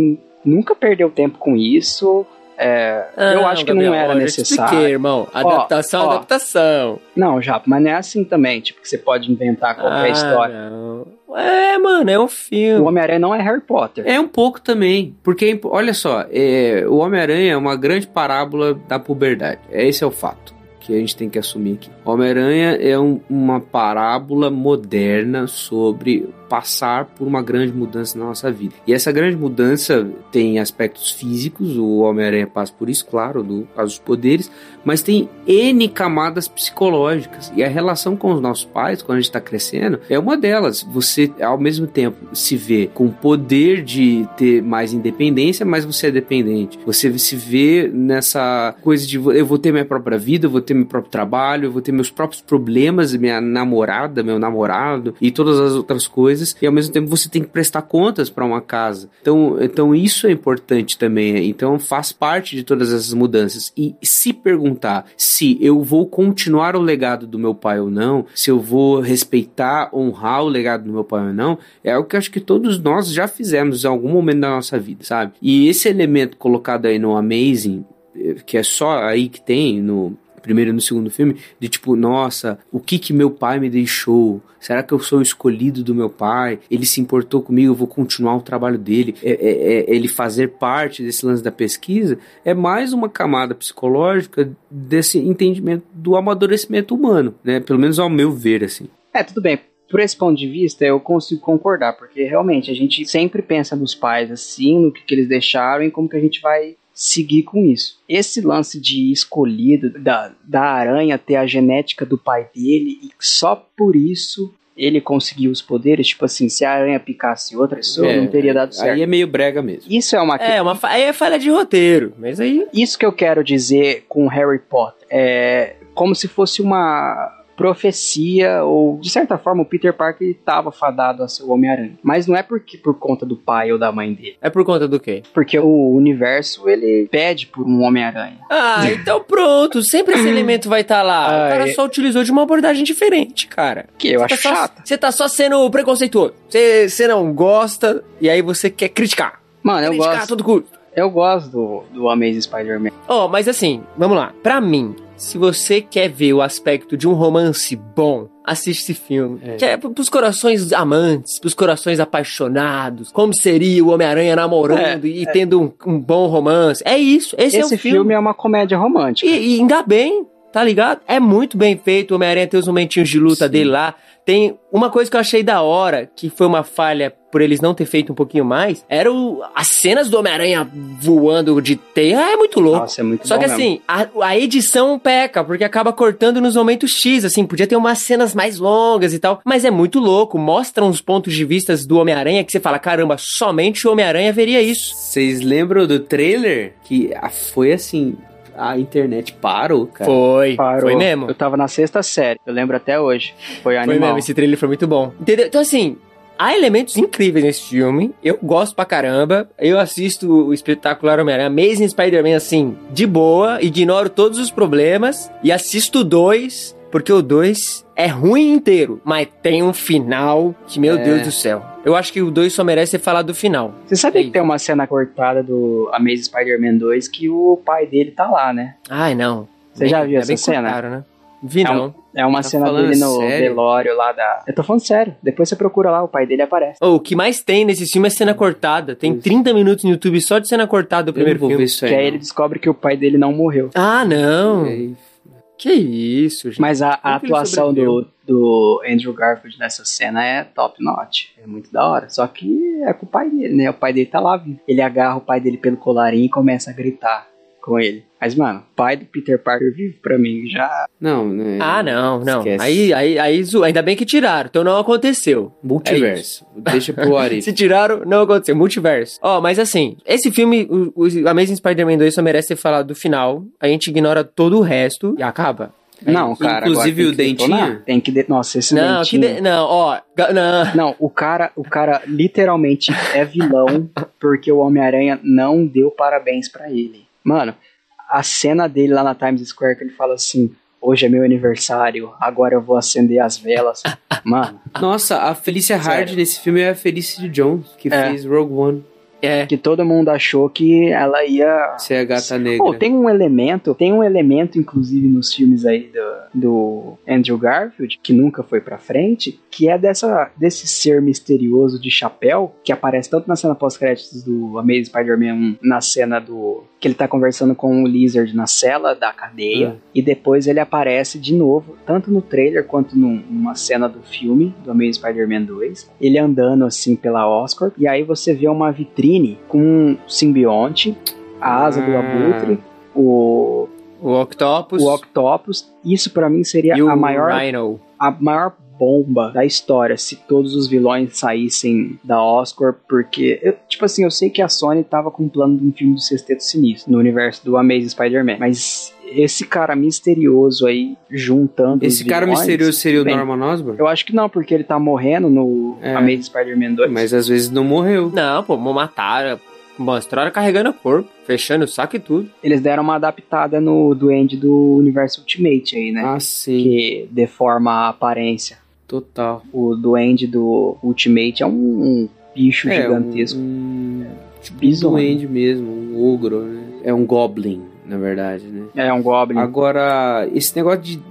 nunca perdeu tempo com isso. É, Ah, eu acho que Gabriel, não era necessário. expliquei, irmão. Adaptação, ó. adaptação. Não, já, mas não é assim também, tipo, que você pode inventar qualquer Ah, história. não. É, mano, é um O filme. Homem-Aranha não é Harry Potter. É um pouco também, porque olha só, é, o Homem-Aranha é uma grande parábola da puberdade. Esse é o fato que a gente tem que assumir aqui. O Homem-Aranha é um- uma parábola moderna sobre passar por uma grande mudança na nossa vida. E essa grande mudança tem aspectos físicos, o Homem-Aranha passa por isso, claro, no caso dos poderes, mas tem N camadas psicológicas. E a relação com os nossos pais, quando a gente está crescendo, é uma delas. Você, ao mesmo tempo, se vê com o poder de ter mais independência, mas você é dependente. Você se vê nessa coisa de eu vou ter minha própria vida, eu vou ter meu próprio trabalho, eu vou ter meus próprios problemas, minha namorada, meu namorado e todas as outras coisas. E ao mesmo tempo você tem que prestar contas para uma casa. Então, então isso é importante também. Então faz parte de todas essas mudanças. E se perguntar se eu vou continuar o legado do meu pai ou não, se eu vou respeitar, honrar o legado do meu pai ou não, é algo que acho que todos nós já fizemos em algum momento da nossa vida, sabe? E esse elemento colocado aí no Amazing, eh, que é só aí que tem no primeiro e no segundo filme, de tipo, nossa, o que que meu pai me deixou? Será que eu sou escolhido do meu pai? Ele se importou comigo, eu vou continuar o trabalho dele. É, é- é ele fazer parte desse lance da pesquisa é mais uma camada psicológica desse entendimento do amadurecimento humano, né? Pelo menos ao meu ver, assim. É, tudo bem. Por esse ponto de vista, eu consigo concordar, porque realmente a gente sempre pensa nos pais assim, no que, que eles deixaram e como que a gente vai seguir com isso. Esse lance de escolhido, da, da aranha ter a genética do pai dele, e só por isso ele conseguiu os poderes, tipo assim, se a aranha picasse outra pessoa, É, não teria dado certo. Aí é meio brega mesmo. Isso é uma É, uma fa- aí é falha de roteiro. Mas aí. Isso que eu quero dizer com Harry Potter. É como se fosse uma profecia, ou de certa forma o Peter Parker estava fadado a ser o Homem-Aranha. Mas não é porque por conta do pai ou da mãe dele. É por conta do quê? Porque o universo ele pede por um Homem-Aranha. Ah, [laughs] então pronto. Sempre esse elemento vai estar lá. Ah, o cara é- só utilizou de uma abordagem diferente, cara. Que eu Você acho tá. Você tá só sendo preconceituoso. Você, não gosta e aí você quer criticar. Mano, eu criticar a gosto, todo custo. eu gosto do, do Amazing Spider-Man. Ó, mas assim, vamos lá. Pra mim, se você quer ver o aspecto de um romance bom, assiste esse filme. É. Que é pros corações amantes, pros corações apaixonados. Como seria o Homem-Aranha namorando e tendo um, um bom romance. É isso, esse, é o Esse filme. filme é uma comédia romântica. E, e ainda bem, tá ligado? É muito bem feito. O Homem-Aranha tem os momentinhos de luta Sim. dele lá. Tem uma coisa que eu achei da hora, que foi uma falha por eles não ter feito um pouquinho mais, era o, as cenas do Homem-Aranha voando de teia. É muito louco. Nossa, é muito Só que mesmo. assim, a, a edição peca, porque acaba cortando nos momentos X, assim, podia ter umas cenas mais longas e tal, mas é muito louco, mostra uns pontos de vistas do Homem-Aranha que você fala, caramba, somente o Homem-Aranha veria isso. Vocês lembram do trailer? Que foi assim, a internet parou, cara. Foi, Parou. foi mesmo. Eu tava na sexta série, eu lembro até hoje. Foi Foi animal. mesmo, esse trailer foi muito bom. Entendeu? Então, assim, há elementos incríveis nesse filme. Eu gosto pra caramba. Eu assisto o espetacular Homem-Aranha, Amazing Spider-Man, assim, de boa. Ignoro todos os problemas. E assisto o 2, porque o 2 é ruim inteiro. Mas tem um final que, meu É. Deus do céu. Eu acho que o 2 só merece ser falado do final. Você sabia É que isso. tem uma cena cortada do Amazing Spider-Man 2 que o pai dele tá lá, né? Ai, não. Você já viu Ainda essa bem cena? cortaram, né? Vi É um- não. É uma Tá cena dele no sério? velório lá da. Eu tô falando sério. Depois você procura lá, o pai dele aparece. Oh, o que mais tem nesse filme é cena cortada. Tem 30 minutos no YouTube só de cena cortada do primeiro filme. isso aí. que aí não. ele descobre que o pai dele não morreu. Ah, não. E aí, Que isso, gente. Mas a, a atuação do, do Andrew Garfield nessa cena é top notch. É muito da hora. Só que é com o pai dele, né? O pai dele tá lá, vivo. Ele agarra o pai dele pelo colarinho e começa a gritar com ele. Mas, mano, o pai do Peter Parker vivo pra mim já. Não, né? Ah, não, não. Esquece. Aí, aí, aí, zo- ainda bem que tiraram, então não aconteceu. Multiverso. Deixa pro Arif. [laughs] Se tiraram, não aconteceu. Multiverso. Ó, mas assim, esse filme, o, o Amazing Spider-Man 2 só merece ser falado do final. A gente ignora todo o resto e acaba. Não, cara. Inclusive agora o que detonar. dentinho? Tem que. De... Nossa, esse Não, que dentinho. de- não, ó, não. Não, o cara, o cara literalmente é vilão [laughs] porque o Homem-Aranha não deu parabéns pra ele. Mano, a cena dele lá na Times Square que ele fala assim: "Hoje é meu aniversário, agora eu vou acender as velas". [laughs] Mano, Nossa, a Felicia Hard nesse filme é a Felicity Jones, que É. fez Rogue One. É. Que todo mundo achou que ela ia. Você é gata negra. Pô, tem um elemento, tem um elemento, inclusive, nos filmes aí do, do Andrew Garfield, que nunca foi pra frente, que é dessa, desse ser misterioso de chapéu, que aparece tanto na cena pós-créditos do Amazing Spider-Man 1, na cena do. que ele tá conversando com o Lizard na cela da cadeia, Hum. e depois ele aparece de novo, tanto no trailer quanto num- numa cena do filme, do Amazing Spider-Man 2, ele andando assim pela Oscorp, e aí você vê uma vitrine com um simbionte, a asa do Ah. abutre, o, O Octopus o Octopus. Isso pra mim seria a maior Rhino. a maior bomba da história se todos os vilões saíssem da Oscorp, porque, eu- tipo assim, eu sei que a Sony tava com um plano de um filme do Sexteto Sinistro no universo do Amazing Spider-Man, mas esse cara misterioso aí juntando Esse os cara vilões, misterioso seria o bem, Norman Osborn? Eu acho que não, porque ele tá morrendo no É. Amazing Spider-Man 2. Mas às vezes não morreu. Não, pô, mataram. Mostraram carregando o corpo, fechando o saco e tudo. Eles deram uma adaptada no Duende do universo Ultimate aí, né? Ah, sim. Que deforma a aparência. Total. O Duende do Ultimate é um, um bicho É, gigantesco. Um, um, tipo um duende mesmo, um ogro, né? É um goblin, na verdade, né? É um Goblin. Agora, esse negócio de.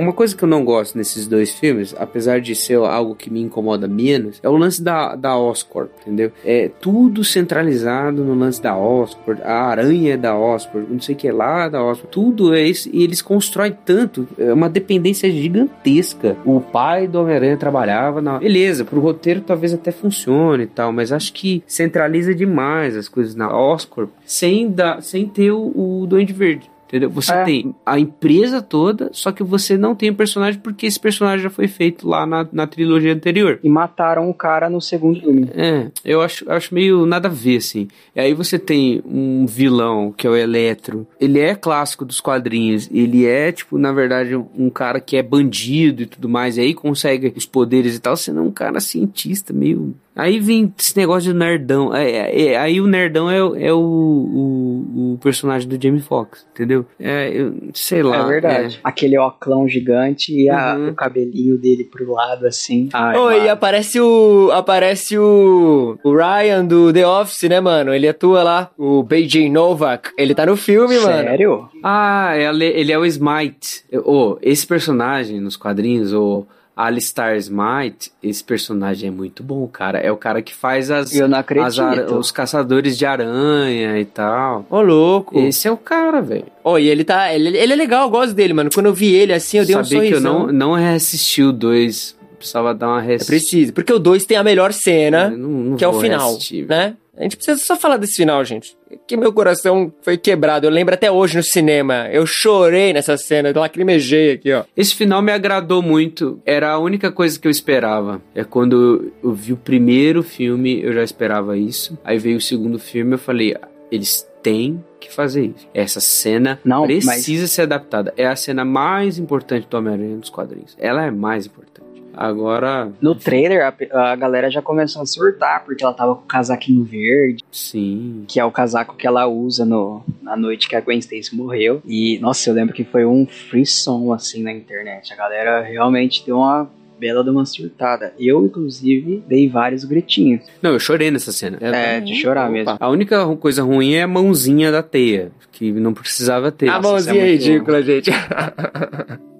Uma coisa que eu não gosto nesses dois filmes, apesar de ser algo que me incomoda menos, é o lance da, da Oscorp, entendeu? É tudo centralizado no lance da Oscorp, a aranha é da Oscorp, não sei o que lá da Oscorp, tudo é isso, e eles constroem tanto, é uma dependência gigantesca. O pai do Homem-Aranha trabalhava na. Beleza, pro roteiro talvez até funcione e tal, mas acho que centraliza demais as coisas na Oscorp sem, dar, sem ter o, o Duende Verde. Entendeu? Você É. tem a empresa toda, só que você não tem o personagem porque esse personagem já foi feito lá na, na trilogia anterior. E mataram o cara no segundo filme. É, eu acho, acho meio nada a ver, assim. E aí você tem um vilão, que é o Eletro. Ele é clássico dos quadrinhos. Ele é, tipo, na verdade, um cara que é bandido e tudo mais. E aí consegue os poderes e tal, sendo um cara cientista, meio. Aí vem esse negócio de nerdão. É, é, é, aí o nerdão é, o- é o, o, o personagem do Jamie Foxx, entendeu? É, eu sei lá. é verdade. Aquele oclão gigante e a- Uhum. o cabelinho dele pro lado, assim. Ai, Oi, mano. aparece o. Aparece o. O Ryan do The Office, né, mano? Ele atua lá. O Beijing Novak. Ele tá no filme, mano. Sério? Ah, ele, ele é o Smite. Oh, esse personagem nos quadrinhos, o Alistar Smite, esse personagem é muito bom, cara. É o cara que faz as, Eu não as os caçadores de aranha e tal. Ô, louco. Esse é o cara, velho. Ô, e ele tá. Ele, ele é legal, eu gosto dele, mano. Quando eu vi ele assim, eu dei um Sabia que eu sorrisão. não, não reassisti o 2. Precisava dar uma É reassistida. preciso. Porque o 2 tem a melhor cena, não- não que é o final, reassistir, né? A gente precisa só falar desse final, gente. Que meu coração foi quebrado. Eu lembro até hoje no cinema. Eu chorei nessa cena, eu lacrimejei aqui, ó. Esse final me agradou muito. Era a única coisa que eu esperava. É quando eu vi o primeiro filme, eu já esperava isso. Aí veio o segundo filme, eu falei, "Ah, eles têm que fazer isso. Essa cena Não, precisa ser adaptada. É a cena mais importante do Homem-Aranha dos quadrinhos. Ela é mais importante. Agora, No trailer, a, a galera já começou a surtar, porque ela tava com o casaquinho verde, sim. que é o casaco que ela usa no, na noite que a Gwen Stacy morreu. E, nossa, eu lembro que foi um frisson, assim, na internet. A galera realmente deu uma bela de uma surtada. Eu, inclusive, dei vários gritinhos. Não, eu chorei nessa cena. É, de chorar mesmo. A única coisa ruim é a mãozinha da teia, que não precisava ter. a Nossa, mãozinha é isso é muito ridícula, gente. [laughs]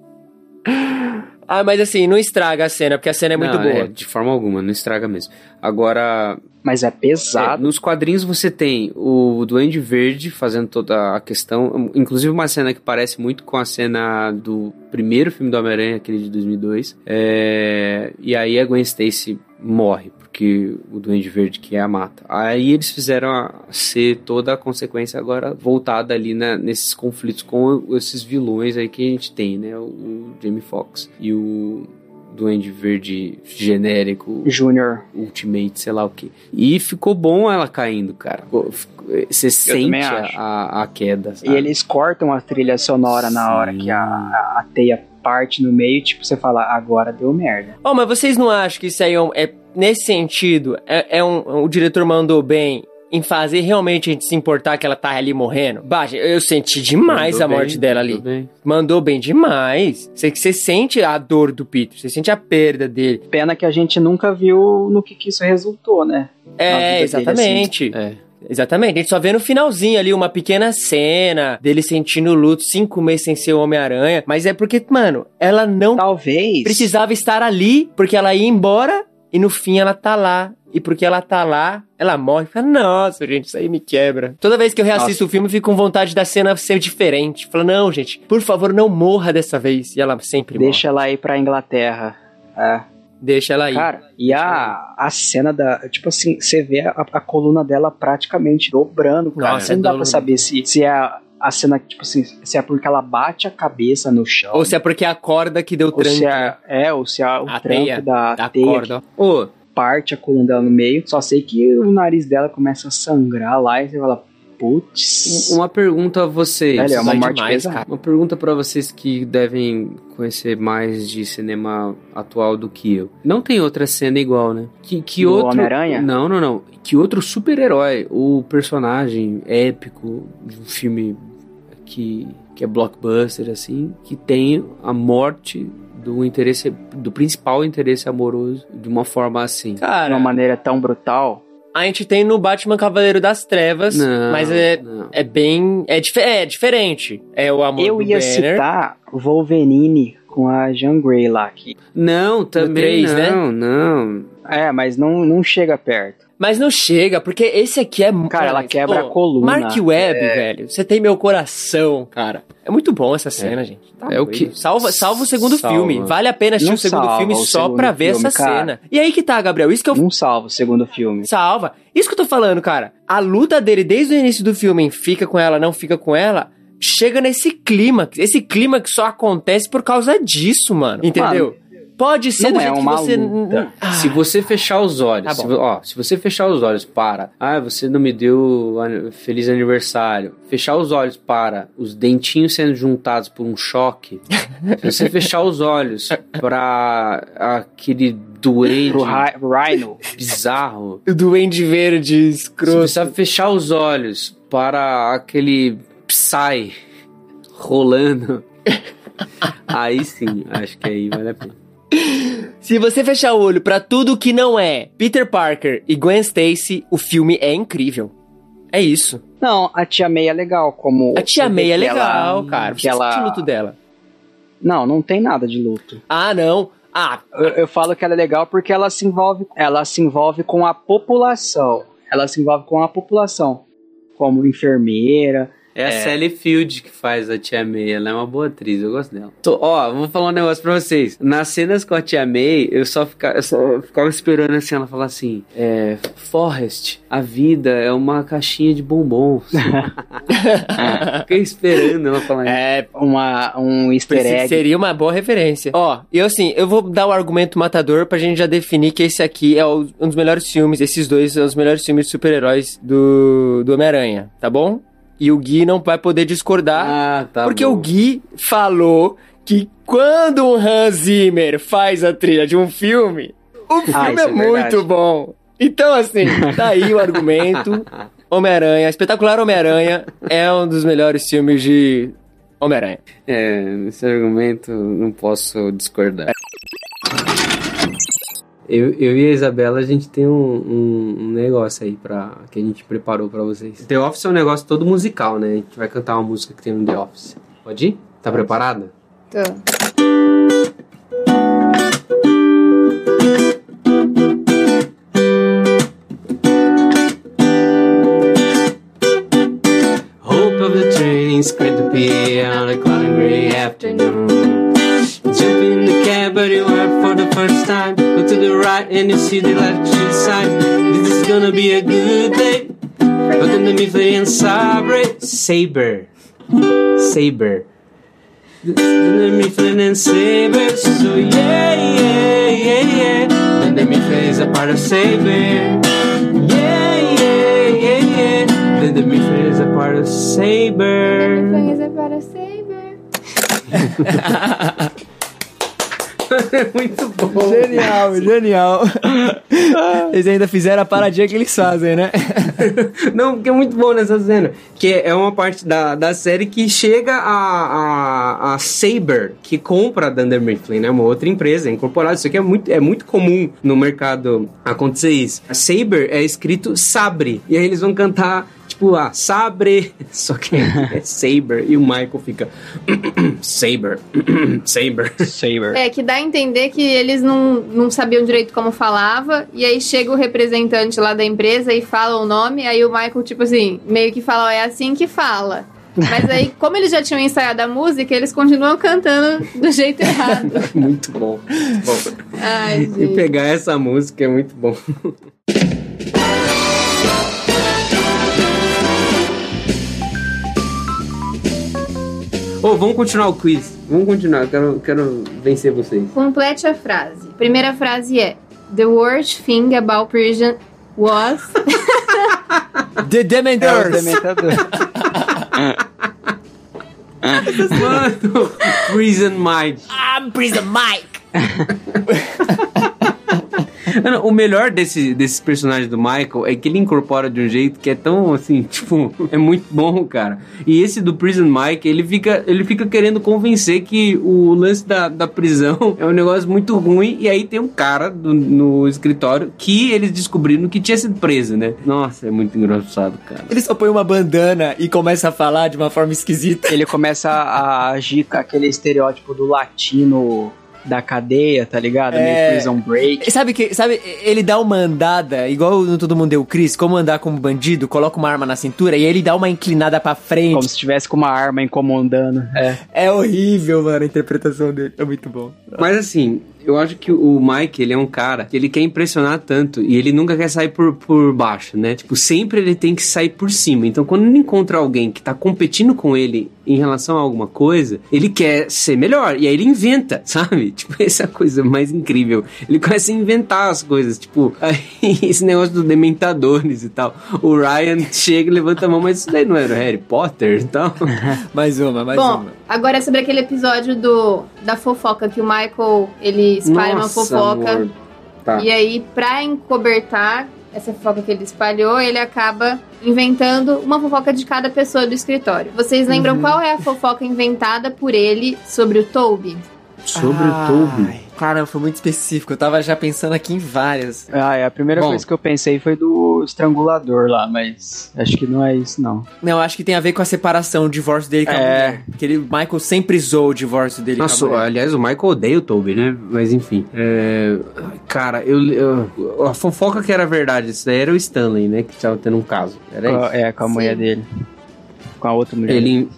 ah, mas assim, não estraga a cena, porque a cena é muito Não, boa. de forma alguma, não estraga mesmo. Agora, Mas é É, pesado. nos quadrinhos você tem o Duende Verde fazendo toda a questão, inclusive uma cena que parece muito com a cena do primeiro filme do Homem-Aranha, aquele de 2002. É, e aí a Gwen Stacy morre, porque o Duende Verde que é a mata. Aí eles fizeram a, ser toda a consequência agora voltada ali na- nesses conflitos com esses vilões aí que a gente tem, né? O, o Jamie Foxx e o Duende Verde genérico Júnior. Ultimate, sei lá o que. E ficou bom ela caindo, cara. Você sente a, a, queda. E sabe? eles cortam a trilha sonora na hora Sim. que a, a, a teia parte no meio, tipo, você fala, agora deu merda. Oh, mas vocês não acham que isso aí é, um- é- nesse sentido, é, é um, o diretor mandou bem em fazer realmente a gente se importar que ela tá ali morrendo? Baixa, eu senti demais Mandou a morte bem, dela mandou ali. bem. Mandou bem demais. Você, você sente a dor do Peter, você sente a perda dele. Pena que a gente nunca viu no que, que isso resultou, né? É, vida dele, exatamente. É. Exatamente, a gente só vê no finalzinho ali uma pequena cena dele sentindo luto, cinco meses sem ser o Homem-Aranha. Mas é porque, mano, ela não Talvez. precisava estar ali, porque ela ia embora e no fim ela tá lá. E porque ela tá lá, ela morre. Fala, nossa, gente, isso aí me quebra. Toda vez que eu reassisto o filme, eu fico com vontade da cena ser diferente. Fala, não, gente, por favor, não morra dessa vez. E ela sempre Deixa ela ir pra Inglaterra. É. morre. Deixa ela aí. Cara, e a, a cena da. Tipo assim, você vê a, a coluna dela praticamente dobrando, cara. Nossa, Você não é dá pra saber se, se é a, cena, tipo assim, se é porque ela bate a cabeça no chão. Ou se é porque é a corda que deu ou tranco. se é, é, ou se é o A tranco da, da teia corda. que Ô, parte a coluna dela no meio. Só sei que o nariz dela começa a sangrar lá e você fala, putz. uma pergunta a vocês. Velho, é uma morte demais, pesada. cara. Uma pergunta pra vocês que devem conhecer mais de cinema atual do que eu. Não tem outra cena igual, né? Que, que Do outro. Homem-Aranha? Não, não, não. Que outro super-herói, o personagem épico de um filme que, que é blockbuster, assim, que tem a morte do interesse, do principal interesse amoroso de uma forma assim. De Cara, uma maneira tão brutal. a gente tem no Batman Cavaleiro das Trevas, Não, mas é, não. é bem. É, dif- é diferente. É o amor Eu do ia Banner. citar Wolverine com a Jean Grey lá. Que, Não, também três, né? não, não. É, mas não, não chega perto. Mas não chega, porque esse aqui é. Cara, ela quebra a coluna. Mark Webb, velho. Você tem meu coração, cara. É muito bom essa cena, gente. Tá É o que- Salva, salva o segundo Salva. filme. Vale a pena assistir Não o segundo filme o só segundo pra ver filme, essa cara. cena. E aí que tá, Gabriel. Isso que eu Não salva o segundo filme. Salva. Isso que eu tô falando, cara. A luta dele desde o início do filme, em fica com ela, não fica com ela, chega nesse clima. Esse clima que só acontece por causa disso, mano. Entendeu? Pode ser não do é jeito uma que você. luta. Ah, Se você fechar os olhos, Tá se, ó, se você fechar os olhos para, ah, você não me deu an- feliz aniversário. Fechar os olhos para os dentinhos sendo juntados por um choque. se você [laughs] fechar os olhos para aquele doente Pro Rhino. bizarro. O Duende Verde, Se escroto. você fechar os olhos para aquele Psy rolando, [laughs] aí sim, acho que aí vale a pena. Se você fechar o olho pra tudo que não é Peter Parker e Gwen Stacy, o filme é incrível. É isso. Não, a Tia May é legal, como... A tia May é legal, ela- cara. Que Você ela... luto dela. Não, não tem nada de luto. Ah, não. Ah, Eu, eu falo que ela é legal porque ela se envolve, ela se envolve com a população. Ela se envolve com a população, como enfermeira. É a Sally Field que faz a Tia May, ela é uma boa atriz, eu gosto dela. Tô- ó, vou falar um negócio pra vocês. Nas cenas com a Tia May, eu só, fica, eu só ficava esperando assim, ela falar assim, é, Forrest, a vida é uma caixinha de bombons. [laughs] Fiquei esperando ela falar isso. é. Uma, um easter egg. Seria uma boa referência. Ó, e assim, eu vou dar o argumento matador pra gente já definir que esse aqui é o- um dos melhores filmes, esses dois são os melhores filmes de super-heróis do, do Homem-Aranha, tá bom? E o Gui não vai poder discordar, Ah, tá porque bom. o Gui falou que quando um Hans Zimmer faz a trilha de um filme, o filme Ah, é, é muito bom. Então, assim, tá aí o argumento. [laughs] Homem-Aranha, Espetacular Homem-Aranha é um dos melhores filmes de Homem-Aranha. É, nesse argumento não posso discordar. Eu, eu e a Isabela, a gente tem um, um- um negócio aí pra, que a gente preparou pra vocês. The Office é um negócio todo musical, né? A gente vai cantar uma música que tem no The Office. Pode ir? Tá preparada? Tô. Hope of the train's going to be on a cloudy gray afternoon. But you are for the first time. Look to the right and you see the electric sign. This is gonna be a good day. But then the Mifflin and Sabre, Saber, Saber. Then the Mifflin and Saber, so yeah, yeah, yeah, yeah. Then the Mifflin is a part of Saber. Yeah, yeah, yeah, yeah. Then the Mifflin is a part of Saber. Conheça para Saber. [laughs] é [laughs] muito bom. Genial, genial. [laughs] Eles ainda fizeram a paradinha que eles fazem, né? [laughs] Não, porque é muito bom nessa cena. Que é uma parte da, da série que chega a, a, a Saber, que compra a Dunder Mifflin, né? Uma outra empresa, é incorporada. Isso aqui é muito, é muito comum no mercado acontecer isso. A Saber é escrito Sabre. E aí eles vão cantar tipo, ah, Sabre, [laughs] só que é [laughs] Saber, e o Michael fica [clears throat] Saber, [clears throat] Saber. Saber. É, que dá a entender que eles não, não sabiam direito como falava, e aí chega o representante lá da empresa e fala o nome, aí o Michael, tipo assim, meio que fala, ó, é assim que fala. Mas aí, como eles já tinham ensaiado a música, eles continuam cantando do jeito errado. [laughs] muito bom. Muito bom. Ai, E pegar essa música é muito bom. Ô, vamos continuar o quiz. Vamos continuar, eu quero, quero vencer vocês. Complete a frase. Primeira frase é: The worst thing about prison was. [laughs] The É Dementors. Dementador. Mano, Prison Mind. I'm Prison Mike. [laughs] Não, o melhor desse, desses personagens do Michael é que ele incorpora de um jeito que é tão assim, [laughs] tipo, é muito bom, cara. E esse do Prison Mike, ele fica, ele fica querendo convencer que o lance da, da prisão [laughs] é um negócio muito ruim. E aí tem um cara do- no escritório que eles descobriram que tinha sido preso, né? Nossa, é muito engraçado, cara. Ele só põe uma bandana e começa a falar de uma forma esquisita. Ele começa a agir com aquele estereótipo do latino da cadeia, tá ligado? É. Meio prison break. Sabe que, sabe, ele dá uma andada, igual no Todo Mundo Deu Chris, como andar como bandido, coloca uma arma na cintura e ele dá uma inclinada pra frente. Como se estivesse com uma arma incomodando. É. É horrível, mano, a interpretação dele. É muito bom. Mas assim, eu acho que o Mike, ele é um cara que ele quer impressionar tanto e ele nunca quer sair por, por baixo, né? Tipo, sempre ele tem que sair por cima. Então, quando ele encontra alguém que tá competindo com ele em relação a alguma coisa, ele quer ser melhor. E aí ele inventa, [laughs] sabe? Tipo, essa é a coisa mais incrível. Ele começa a inventar as coisas. Tipo, aí, [laughs] esse negócio dos dementadores e tal. O Ryan chega e levanta a mão, mas isso daí não era Harry Potter e tal. [laughs] Mais uma, mais Bom, uma. Agora é sobre aquele episódio do da fofoca que o Michael ele espalha uma Nossa, fofoca amor. Tá. e aí pra encobertar essa fofoca que ele espalhou, ele acaba inventando uma fofoca de cada pessoa do escritório. Vocês lembram Uhum. qual é a fofoca inventada por ele sobre o Toby? Sobre Ai, o Toby. Caramba, foi muito específico. Eu tava já pensando aqui em várias. Ah, é, a primeira Bom. coisa que eu pensei foi do estrangulador lá, mas acho que não é isso, não. Não, acho que tem a ver com a separação, o divórcio dele com a É. mulher. Que ele, Michael sempre zoou o divórcio dele Nossa, com a mulher. aliás, o Michael odeia o Toby, né? Mas enfim. É... Cara, eu, eu- A fofoca que era verdade, isso daí era o Stanley, né? Que tava tendo um caso. Era Com a- isso. é, com a Sim. mulher dele. Com a outra mulher. Ele.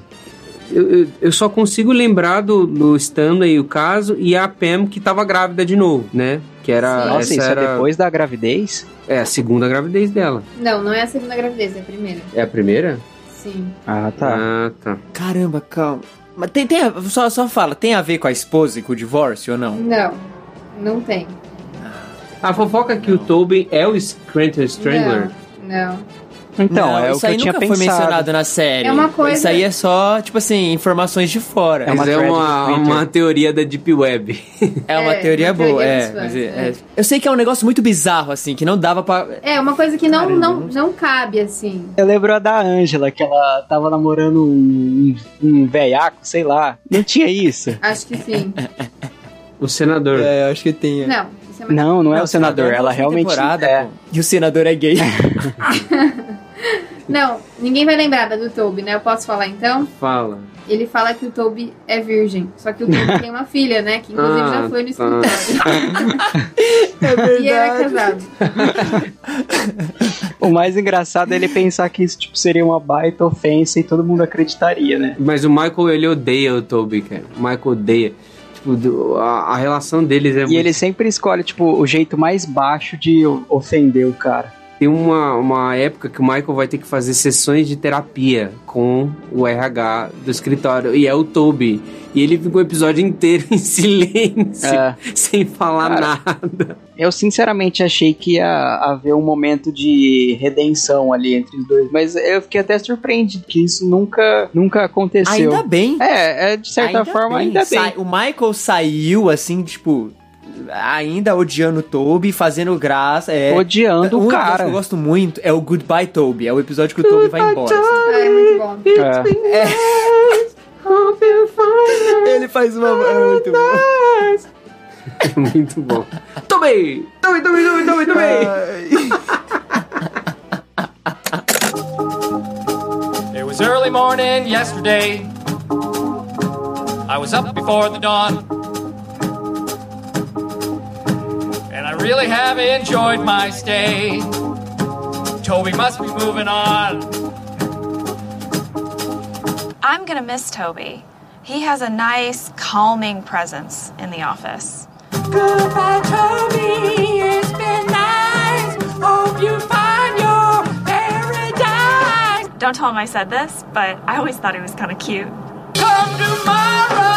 Eu, eu, eu só consigo lembrar do, do Stanley o caso e a Pam que tava grávida de novo, né? Que era. Sim. Nossa, isso era, é depois da gravidez? É a segunda gravidez dela. Não, não é a segunda gravidez, é a primeira. É a primeira? Sim. Ah, tá. Ah, tá. Caramba, calma. Mas tem, tem a- só, só fala, tem a ver com a esposa e com o divórcio ou não? Não, não tem. A fofoca é que o Toby é o Scranton Strangler. Não, não. Então, Não, é o isso que eu aí tinha nunca pensado. foi mencionado na série. É uma coisa- Isso aí é só, tipo assim, informações de fora. É uma Mas é uma, uma teoria da Deep Web. É uma É, teoria boa, teoria é, é- é. Eu sei que é um negócio muito bizarro, assim, que não dava pra. É uma coisa que não, Caramba. não, não cabe assim. Eu lembro a da Ângela, que ela tava namorando um, um velhaco, sei lá. Não tinha isso? [laughs] Acho que sim. O senador. É, eu acho que tem. é. Não, isso é mais... Não, não é o senador. é Ela realmente é. E o senador é gay. [laughs] Não, ninguém vai lembrar da do Toby, né? Eu posso falar então? Fala. Ele fala que o Toby é virgem. Só que o Toby tem uma filha, né? Que inclusive Ah, já foi no tá. escritório. [laughs] é e era casado. [laughs] O mais engraçado é ele pensar que isso tipo, seria uma baita ofensa e todo mundo acreditaria, né? Mas o Michael, ele odeia o Toby, cara. O Michael odeia. Tipo, do- a, a relação deles é E ele sempre escolhe, tipo, o jeito mais baixo de ofender o cara. Tem uma, uma época que o Michael vai ter que fazer sessões de terapia com o RH do escritório, e é o Toby. E ele fica o episódio inteiro [laughs] em silêncio, É. sem falar Cara, nada. Eu sinceramente achei que ia haver um momento de redenção ali entre os dois, mas eu fiquei até surpreendido que isso nunca, nunca aconteceu. Ainda bem. É, é, de certa forma, ainda bem. Sai- o Michael saiu assim, tipo, ainda odiando o Toby, fazendo graça. É, Odiando um o cara. que eu gosto muito é o Goodbye Toby. É o episódio que o Toby vai embora. assim. Ah, é muito bom. É. Ele faz uma. É muito bom. [laughs] Muito bom. Toby! Toby, Toby, Toby, Toby, Toby! It was early morning yesterday. I was up before the dawn. Really have enjoyed my stay. Toby must be moving on. I'm gonna miss Toby. He has a nice, calming presence in the office. Goodbye, Toby. It's been nice. Hope you find your paradise. Don't tell him I said this, but I always thought he was kind of cute. Come tomorrow.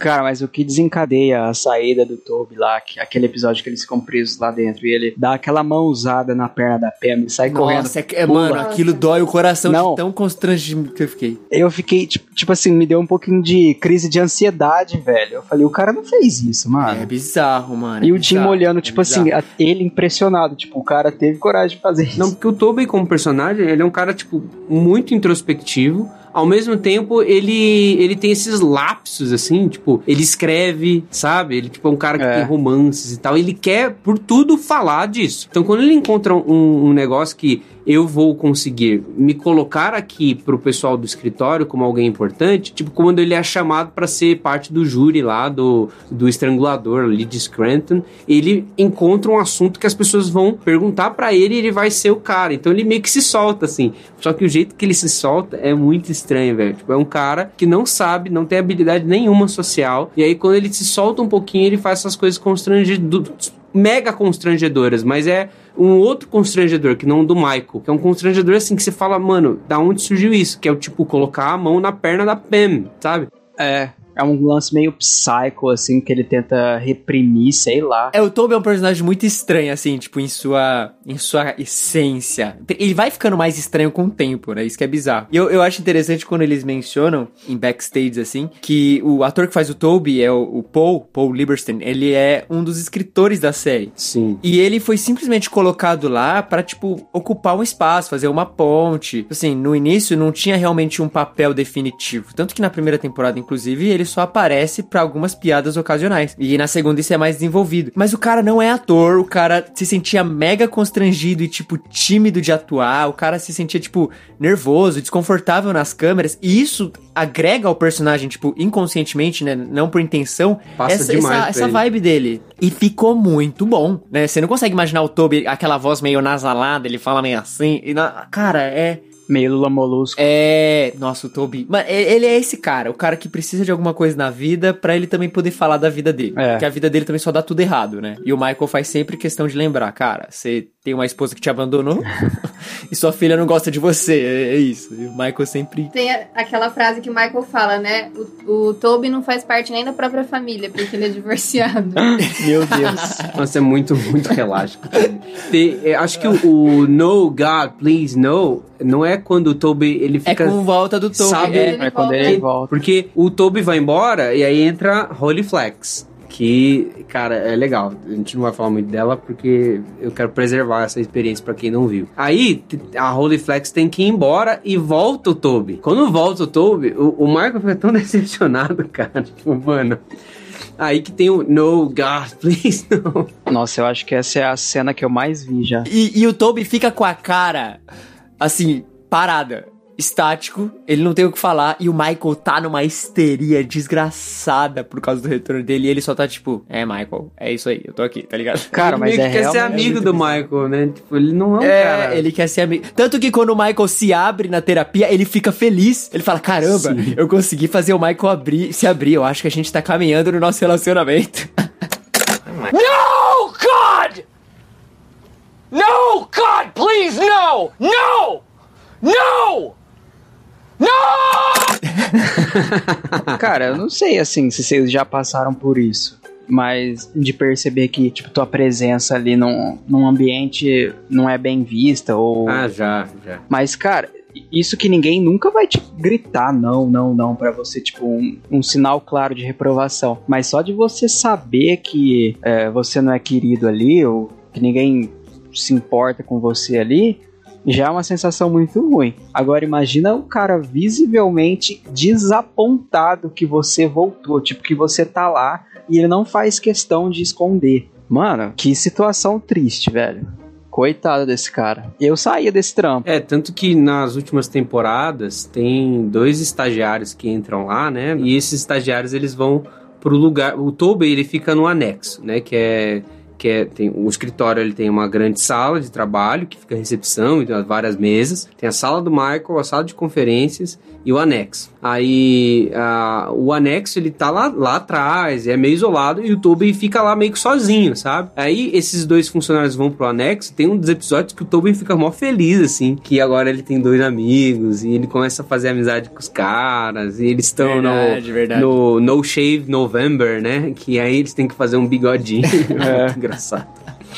Cara, mas o que desencadeia a saída do Toby lá, que, aquele episódio que eles ficam presos lá dentro e ele dá aquela mãozada na perna da Pam e sai correndo. Nossa, é, que- é, pula. mano, aquilo dói o coração Não. de tão constrangido que eu fiquei. Eu fiquei, tipo, tipo assim, me deu um pouquinho de crise de ansiedade, velho. Eu falei, o cara não fez isso, É mano. bizarro, mano. é e o Jim bizarro, olhando, é tipo bizarro. assim, a- ele impressionado. Tipo, o cara teve coragem de fazer isso. Não, porque o Tobey como personagem, ele é um cara, tipo, muito introspectivo. Ao mesmo tempo, ele, ele tem esses lapsos, assim, tipo, ele escreve, sabe? Ele, tipo, é um cara que É. tem romances e tal. Ele quer, por tudo, falar disso. Então, quando ele encontra um, um negócio que eu vou conseguir me colocar aqui pro pessoal do escritório como alguém importante, tipo, quando ele é chamado para ser parte do júri lá do, do estrangulador ali de Scranton, ele encontra um assunto que as pessoas vão perguntar para ele e ele vai ser o cara. Então ele meio que se solta assim. Só que o jeito que ele se solta é muito estranho, velho. Tipo, é um cara que não sabe, não tem habilidade nenhuma social. E aí quando ele se solta um pouquinho, ele faz essas coisas constrangedoras, mega constrangedoras, mas é um outro constrangedor, que não o do Michael, que é um constrangedor assim que você fala, mano, da onde surgiu isso? Que é o tipo colocar a mão na perna da Pam, sabe? É. É um lance meio psycho, assim, que ele tenta reprimir, sei lá. É, o Toby é um personagem muito estranho, assim, tipo, em sua, em sua essência. Ele vai ficando mais estranho com o tempo, né? Isso que é bizarro. E eu, eu acho interessante quando eles mencionam, em backstage, assim, que o ator que faz o Toby é o, o Paul, Paul Lieberstein, ele é um dos escritores da série. Sim. E ele foi simplesmente colocado lá pra, tipo, ocupar um espaço, fazer uma ponte. Assim, no início não tinha realmente um papel definitivo. Tanto que na primeira temporada, inclusive, ele só aparece pra algumas piadas ocasionais. E na segunda isso é mais desenvolvido. Mas o cara não é ator, o cara se sentia mega constrangido e, tipo, tímido de atuar. O cara se sentia, tipo, nervoso, desconfortável nas câmeras. E isso agrega ao personagem, tipo, inconscientemente, né? Não por intenção. Passa essa, demais essa, essa vibe dele. E ficou muito bom, né? Você não consegue imaginar o Toby, aquela voz meio nasalada, ele fala meio assim. E na- cara, é. Meio Lula Molusco. É. Nossa, o Toby. Mano, e- ele é esse cara, o cara que precisa de alguma coisa na vida pra ele também poder falar da vida dele. É. Porque a vida dele também só dá tudo errado, né? E o Michael faz sempre questão de lembrar, cara, você tem uma esposa que te abandonou [laughs] e sua filha não gosta de você. É, é isso. E o Michael sempre. Tem a- aquela frase que o Michael fala, né? O, o Toby não faz parte nem da própria família, porque ele é divorciado. [laughs] Meu Deus. Nossa, é muito, muito relaxo. [laughs] Tem- é, acho que o, o No God, Please No não é quando o Toby ele É fica. com volta do Toby. Sabe- é. É quando ele volta. Porque o Toby vai embora e aí entra Holy Flex. Que, cara, é legal. A gente não vai falar muito dela porque eu quero preservar essa experiência pra quem não viu. Aí, a Holy Flex tem que ir embora e volta o Toby. Quando volta o Toby, o, o Michael fica tão [laughs] decepcionado, cara. Tipo, mano. Aí que tem o No, God, [laughs] please, no. Nossa, eu acho que essa é a cena que eu mais vi já. E, e o Toby fica com a cara, assim, parada, estático, ele não tem o que falar, e o Michael tá numa histeria desgraçada por causa do retorno dele, e ele só tá tipo, é, Michael, é isso aí, eu tô aqui, tá ligado? Cara, ele mas meio é que quer ser amigo muito do bizarro. Michael, né? Tipo, ele não é um É, cara. ele quer ser amigo. Tanto que quando o Michael se abre na terapia, ele fica feliz. Ele fala: Caramba, Sim. eu consegui fazer o Michael abrir, se abrir. Eu acho que a gente tá caminhando no nosso relacionamento. No, God! No, God, please, no! No! No! No! [laughs] Cara, eu não sei, assim, se vocês já passaram por isso. Mas de perceber que, tipo, tua presença ali num, num ambiente não é bem vista, ou... Ah, já, já. Mas, cara, isso que ninguém nunca vai te gritar não, não, não, pra você, tipo, um, um sinal claro de reprovação. Mas só de você saber que é, você não é querido ali, ou que ninguém se importa com você ali, já é uma sensação muito ruim. Agora imagina o cara visivelmente desapontado que você voltou, tipo, que você tá lá e ele não faz questão de esconder. Mano, que situação triste, velho. Coitado desse cara. Eu saía desse trampo. É, tanto que nas últimas temporadas tem dois estagiários que entram lá, né? E esses estagiários eles vão pro lugar. O Toby ele fica no anexo, né? Que é. Que é, tem, o escritório ele tem uma grande sala de trabalho que fica recepção e tem várias mesas. Tem a sala do Michael, a sala de conferências e o anexo. Aí a- o anexo ele tá lá, lá atrás, é meio isolado e o Tobin fica lá meio que sozinho, sabe? Aí esses dois funcionários vão pro anexo. Tem um dos episódios que o Tobin fica mó feliz, assim, que agora ele tem dois amigos e ele começa a fazer amizade com os caras e eles estão no, verdade. no No Shave November, né? Que aí eles têm que fazer um bigodinho. [laughs] É. [laughs] Engraçado.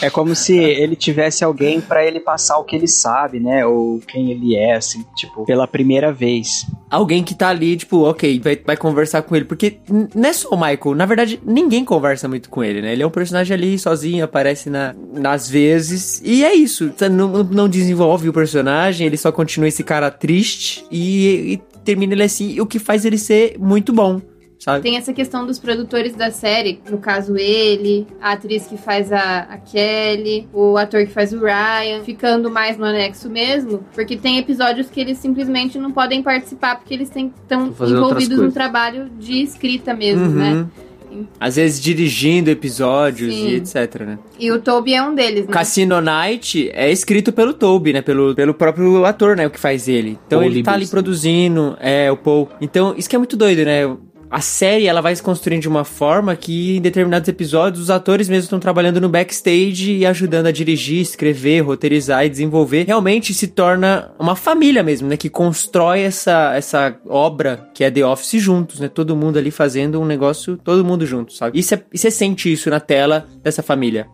É como se ele tivesse alguém pra ele passar o que ele sabe, né? Ou quem ele é, assim, tipo, pela primeira vez. Alguém que tá ali, tipo, ok, vai, vai conversar com ele. Porque não é só o Michael, na verdade, ninguém conversa muito com ele, né? Ele é um personagem ali sozinho, aparece na, nas vezes. E é isso. Tá, Não, não desenvolve o personagem, ele só continua esse cara triste e, e termina ele assim, o que faz ele ser muito bom. Sabe? Tem essa questão dos produtores da série, no caso ele, a atriz que faz a, a Kelly, o ator que faz o Ryan, ficando mais no anexo mesmo, porque tem episódios que eles simplesmente não podem participar porque eles estão envolvidos no trabalho de escrita mesmo, Uhum. né? Às vezes dirigindo episódios Sim. e etc, né? E o Toby é um deles, né? Cassino Night é escrito pelo Toby, né? Pelo, pelo próprio ator, né? O que faz ele. Então Paul ele tá ali produzindo, é, o Paul. Então, isso que é muito doido, né? A série, ela vai se construindo de uma forma que, em determinados episódios, os atores mesmo estão trabalhando no backstage e ajudando a dirigir, escrever, roteirizar e desenvolver. Realmente se torna uma família mesmo, né? Que constrói essa, essa obra que é The Office juntos, né? Todo mundo ali fazendo um negócio, todo mundo junto, sabe? E você sente isso na tela dessa família.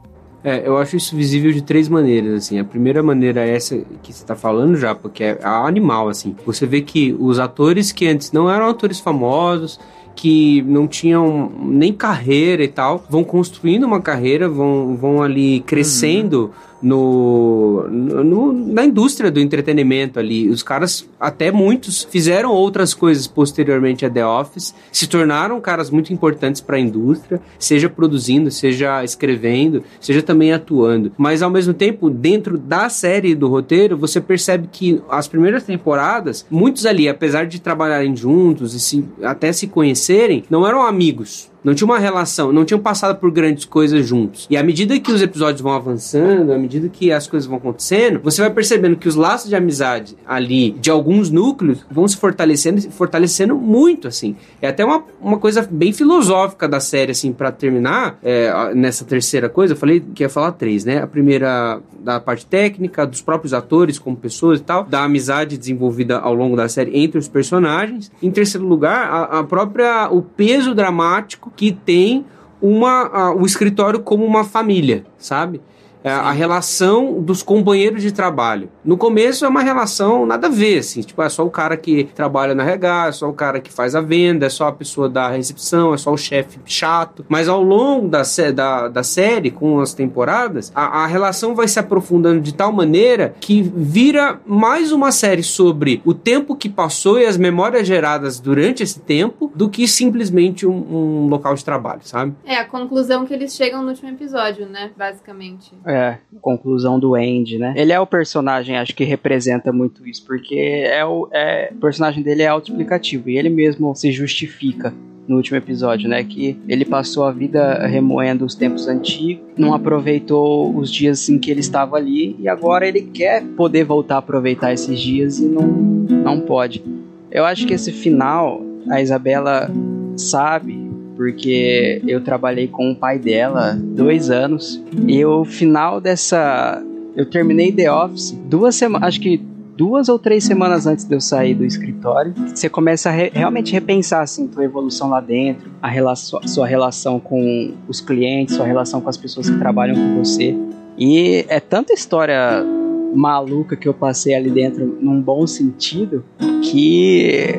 É, eu acho isso visível de três maneiras, assim. A primeira maneira é essa que você tá falando já, porque é animal, assim. Você vê que os atores que antes não eram atores famosos, que não tinham nem carreira e tal, vão construindo uma carreira, vão, vão ali crescendo no, no- na indústria do entretenimento ali. Os caras, até muitos, fizeram outras coisas posteriormente a The Office, se tornaram caras muito importantes para a indústria, seja produzindo, seja escrevendo, seja também atuando. Mas ao mesmo tempo, dentro da série do roteiro, você percebe que as primeiras temporadas, muitos ali, apesar de trabalharem juntos e se, até se conhecerem, não eram amigos. Não tinha uma relação, não tinham passado por grandes coisas juntos. E à medida que os episódios vão avançando, à medida que as coisas vão acontecendo, você vai percebendo que os laços de amizade ali, de alguns núcleos, vão se fortalecendo, se fortalecendo muito, assim. É até uma, uma coisa bem filosófica da série, assim, para terminar, é, nessa terceira coisa, eu falei que ia falar três, né? A primeira da parte técnica, dos próprios atores como pessoas e tal, da amizade desenvolvida ao longo da série entre os personagens. Em terceiro lugar, a, a própria, o peso dramático que tem uma, a- o escritório como uma família, sabe? É, a relação dos companheiros de trabalho. No começo é uma relação nada a ver, assim, tipo, é só o cara que trabalha na RH, é só o cara que faz a venda, é só a pessoa da recepção, é só o chefe chato. Mas ao longo da, da, da série, com as temporadas, a, a relação vai se aprofundando de tal maneira que vira mais uma série sobre o tempo que passou e as memórias geradas durante esse tempo do que simplesmente um, um local de trabalho, sabe? É a conclusão que eles chegam no último episódio, né? Basicamente. É, conclusão do Andy, né? Ele é o personagem, acho que representa muito isso, porque é o, é, o personagem dele é autoexplicativo e ele mesmo se justifica no último episódio, né? Que ele passou a vida remoendo os tempos antigos, não aproveitou os dias em que ele estava ali e agora ele quer poder voltar a aproveitar esses dias e não, não pode. Eu acho que esse final, a Isabela sabe, porque eu trabalhei com o pai dela dois anos e o final dessa. Eu terminei The Office duas semanas. Acho que duas ou três semanas antes de eu sair do escritório. Você começa a re- realmente repensar assim, tua evolução lá dentro, a relação, sua relação com os clientes, sua relação com as pessoas que trabalham com você. E é tanta história maluca que eu passei ali dentro num bom sentido que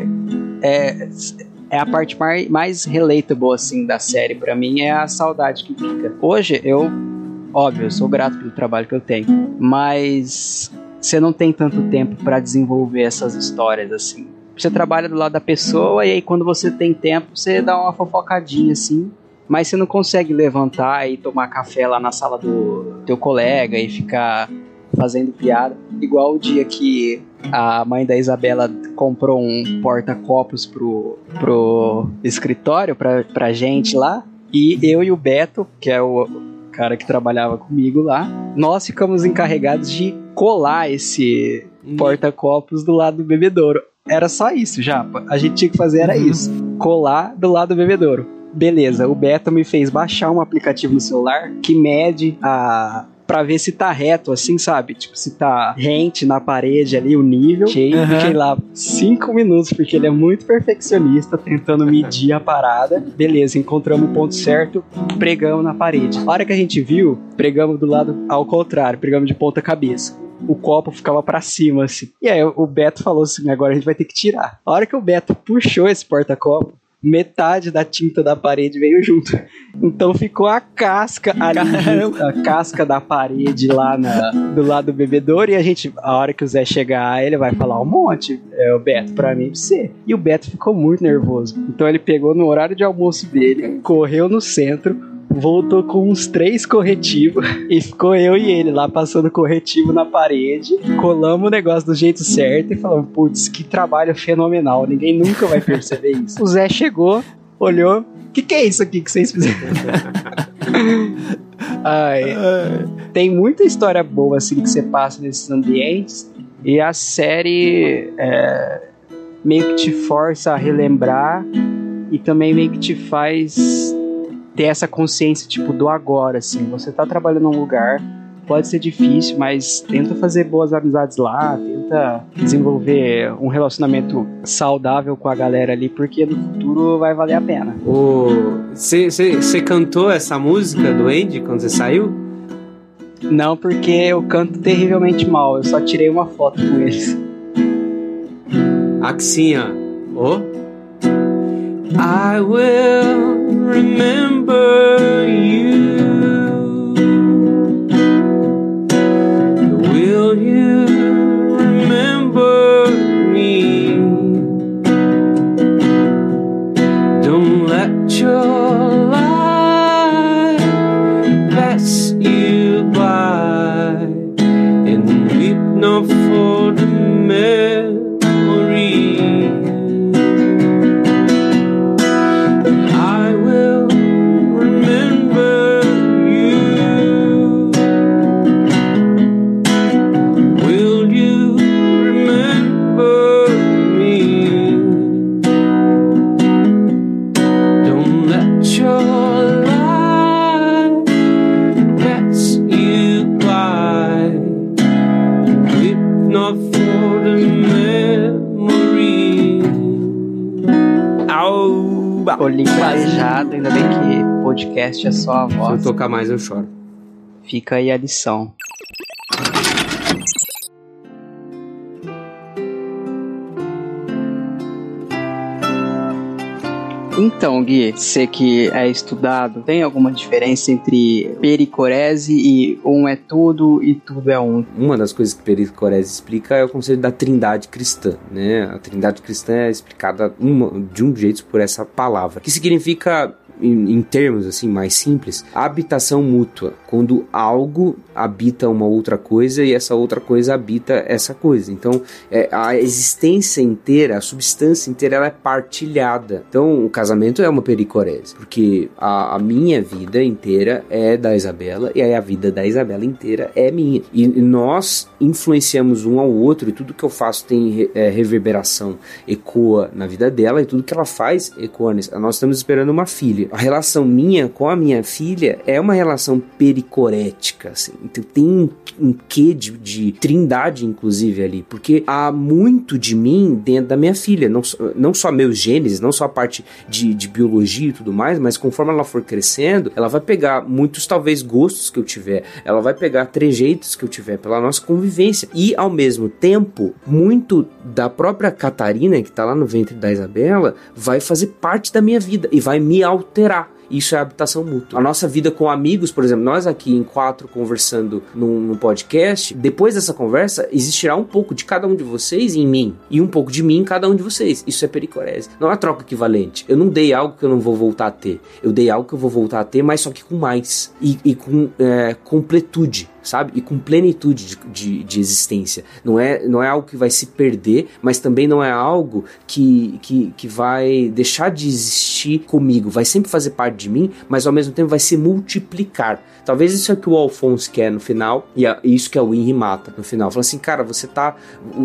é, é a parte mais, relatable assim da série pra mim é a saudade que fica. Hoje eu, óbvio, eu sou grato pelo trabalho que eu tenho, mas você não tem tanto tempo pra desenvolver essas histórias assim. Você trabalha do lado da pessoa e aí quando você tem tempo você dá uma fofocadinha assim. Mas você não consegue levantar e tomar café lá na sala do teu colega e ficar fazendo piada. Igual o dia que a mãe da Isabela comprou um porta-copos pro, pro escritório, pra, pra gente lá. E eu e o Beto, que é o cara que trabalhava comigo lá, nós ficamos encarregados de colar esse porta-copos do lado do bebedouro. Era só isso, Japa. A gente tinha que fazer era isso. Colar do lado do bebedouro. Beleza, o Beto me fez baixar um aplicativo no celular que mede a Pra ver se tá reto, assim, sabe? Tipo, se tá rente na parede ali, o nível. Fiquei, fiquei lá cinco minutos, porque ele é muito perfeccionista, tentando medir a parada. Beleza, encontramos o ponto certo, pregamos na parede. A hora que a gente viu, pregamos do lado ao contrário, pregamos de ponta cabeça. O copo ficava pra cima, assim. E aí o Beto falou assim: agora a gente vai ter que tirar. A hora que o Beto puxou esse porta-copo, metade da tinta da parede veio junto. Então ficou a casca ali, a casca da parede lá na- do lado do bebedouro. E a gente, a hora que o Zé chegar, ele vai falar um monte. É o Beto, pra mim, pra você. E o Beto ficou muito nervoso. Então ele pegou no horário de almoço dele, correu no centro. Voltou com uns três corretivos [laughs] e ficou eu e ele lá passando corretivo na parede. Colamos o negócio do jeito certo e falamos: Putz, que trabalho fenomenal, ninguém nunca vai perceber isso. [laughs] O Zé chegou, olhou: O que, que é isso aqui que vocês fizeram? [laughs] Ai, tem muita história boa assim que você passa nesses ambientes e a série é, meio que te força a relembrar e também meio que te faz ter essa consciência tipo do agora assim você tá trabalhando num lugar pode ser difícil mas tenta fazer boas amizades lá tenta desenvolver um relacionamento saudável com a galera ali porque no futuro vai valer a pena Você cantou essa música do Andy quando você saiu? não porque eu canto terrivelmente mal eu só tirei uma foto com eles Axinha. Ô. I will remember you. Marejado ainda bem que podcast é só a Se eu voz tocar mais, eu choro. Fica aí a lição. Então, Gui, você que é estudado, tem alguma diferença entre pericorese e um é tudo e tudo é um? Uma das coisas que Pericorese explica é o conceito da trindade cristã, né? A trindade cristã é explicada uma- de um jeito por essa palavra, que significa em, em termos assim mais simples, habitação mútua, quando algo habita uma outra coisa e essa outra coisa habita essa coisa. Então, é, a existência inteira, a substância inteira, ela é partilhada. Então, o casamento é uma pericorese, porque a, a minha vida inteira é da Isabela e aí a vida da Isabela inteira é minha. E nós influenciamos um ao outro e tudo que eu faço tem re- é, reverberação, ecoa na vida dela e tudo que ela faz ecoa. Nós estamos esperando uma filha. A relação minha com a minha filha é uma relação pericorética, assim. Então tem um, quê de, de trindade, inclusive, ali, porque há muito de mim dentro da minha filha, não, não só meus genes, não só a parte de, de biologia e tudo mais, mas conforme ela for crescendo, ela vai pegar muitos, talvez, gostos que eu tiver, ela vai pegar trejeitos que eu tiver pela nossa convivência, e ao mesmo tempo, muito da própria Catarina, que tá lá no ventre da Isabela, vai fazer parte da minha vida e vai me alterar. дыра. Isso é habitação mútua. A nossa vida com amigos, por exemplo, nós aqui em quatro conversando num, num podcast, depois dessa conversa, existirá um pouco de cada um de vocês em mim e um pouco de mim em cada um de vocês. Isso é pericorese. Não é troca equivalente. Eu não dei algo que eu não vou voltar a ter. Eu dei algo que eu vou voltar a ter, mas só que com mais e, e com é, completude sabe? E com plenitude de, de, de existência. Não é, não é algo que vai se perder, mas também não é algo que, que, que vai deixar de existir comigo. Vai sempre fazer parte de mim, mas ao mesmo tempo vai se multiplicar. Talvez isso é que o Alphonse quer no final, e é isso que a Winry mata no final. Fala assim, cara, você tá.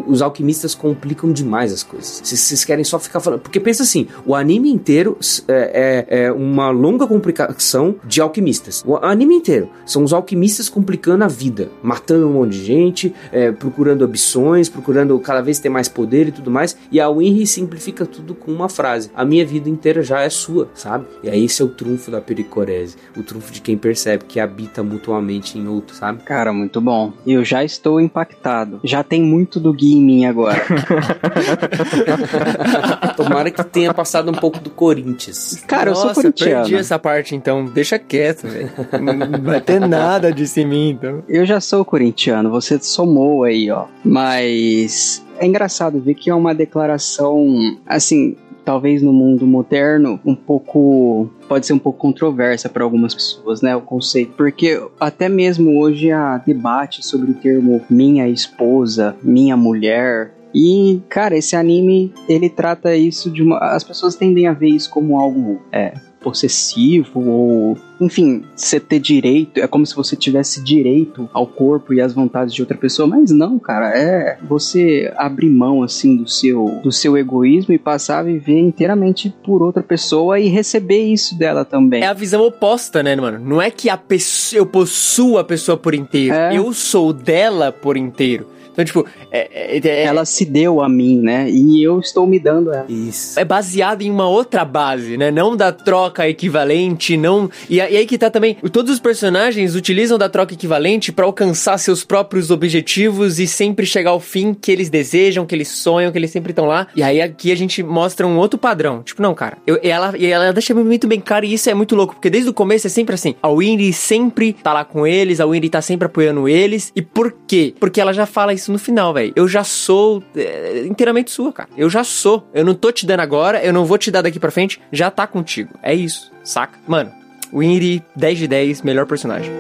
Os alquimistas complicam demais as coisas. Vocês, querem só ficar falando. Porque pensa assim: o anime inteiro é, é, é uma longa complicação de alquimistas. O anime inteiro são os alquimistas complicando a vida, matando um monte de gente, é, procurando ambições, procurando cada vez ter mais poder e tudo mais. E a Winry simplifica tudo com uma frase: A minha vida inteira já é sua, sabe? E aí esse é o trunfo da pericorese, o trunfo de quem percebe que habita mutuamente em outro, sabe? Cara, muito bom. Eu já estou impactado. Já tem muito do Gui em mim agora. [laughs] Tomara que tenha passado um pouco do Corinthians. Cara, eu sou Nossa, corintiano. perdi essa parte, então. Deixa quieto, velho. Não vai ter nada disso em mim, então. Eu já sou corintiano, você somou aí, ó. Mas é engraçado ver que é uma declaração, assim, talvez no mundo moderno, um pouco. Pode ser um pouco controversa para algumas pessoas, né? O conceito. Porque até mesmo hoje há debate sobre o termo minha esposa, minha mulher. E, cara, esse anime, ele trata isso de uma. As pessoas tendem a ver isso como algo. É, possessivo ou enfim, você ter direito, é como se você tivesse direito ao corpo e às vontades de outra pessoa, mas não, cara, é você abrir mão assim do seu do seu egoísmo e passar a viver inteiramente por outra pessoa e receber isso dela também. É a visão oposta, né, mano? Não é que a pessoa, eu possuo a pessoa por inteiro. É. Eu sou dela por inteiro. Então, tipo, é, é- é- Ela se deu a mim, né? E eu estou me dando a ela. Isso. é baseado em uma outra base, né? Não da troca equivalente, não. E, e aí que tá também. Todos os personagens utilizam da troca equivalente pra alcançar seus próprios objetivos e sempre chegar ao fim que eles desejam, que eles sonham, que eles sempre estão lá. E aí aqui a gente mostra um outro padrão. Tipo, não, cara. Eu, e ela, e ela deixa muito bem claro e isso é muito louco, porque desde o começo é sempre assim. A Winry sempre tá lá com eles, a Winry tá sempre apoiando eles. E por quê? Porque ela já fala isso no final, velho. Eu já sou é, inteiramente sua, cara. Eu já sou. Eu não tô te dando agora, eu não vou te dar daqui pra frente, já tá contigo. É isso, saca? Mano, Winry, 10 de 10, melhor personagem.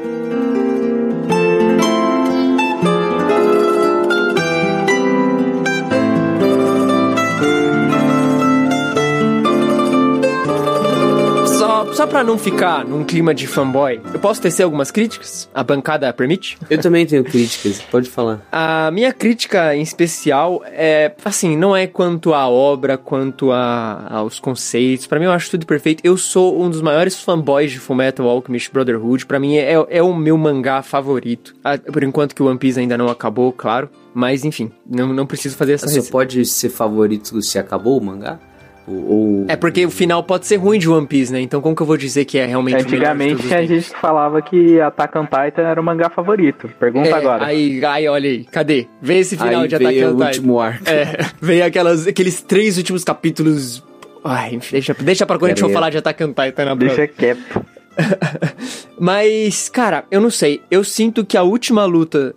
Só, pra não ficar num clima de fanboy, eu posso tecer algumas críticas? A bancada permite? Eu também tenho críticas, pode falar. A minha crítica em especial é, assim, não é quanto à obra, quanto a, aos conceitos. Pra mim eu acho tudo perfeito. Eu sou um dos maiores fanboys de Fullmetal Alchemist Brotherhood. Pra mim é, é o meu mangá favorito. Por enquanto que o One Piece ainda não acabou, claro. Mas enfim, não, não preciso fazer essa Você pode ser favorito se acabou o mangá? Ou, É porque o final pode ser ruim de One Piece, né? Então como que eu vou dizer que é realmente o melhor de Antigamente todos os a gente falava que Attack on Titan era o mangá favorito. Pergunta É, agora. Aí, aí, olha aí, cadê? Vê esse final Aí de Attack veio on o Titan. último arco. É, [laughs] veio aquelas, aqueles três últimos capítulos. Ai, enfim, deixa, deixa pra quando a gente for falar de Attack on Titan na Deixa quieto. [laughs] Mas, cara, eu não sei. Eu sinto que a última luta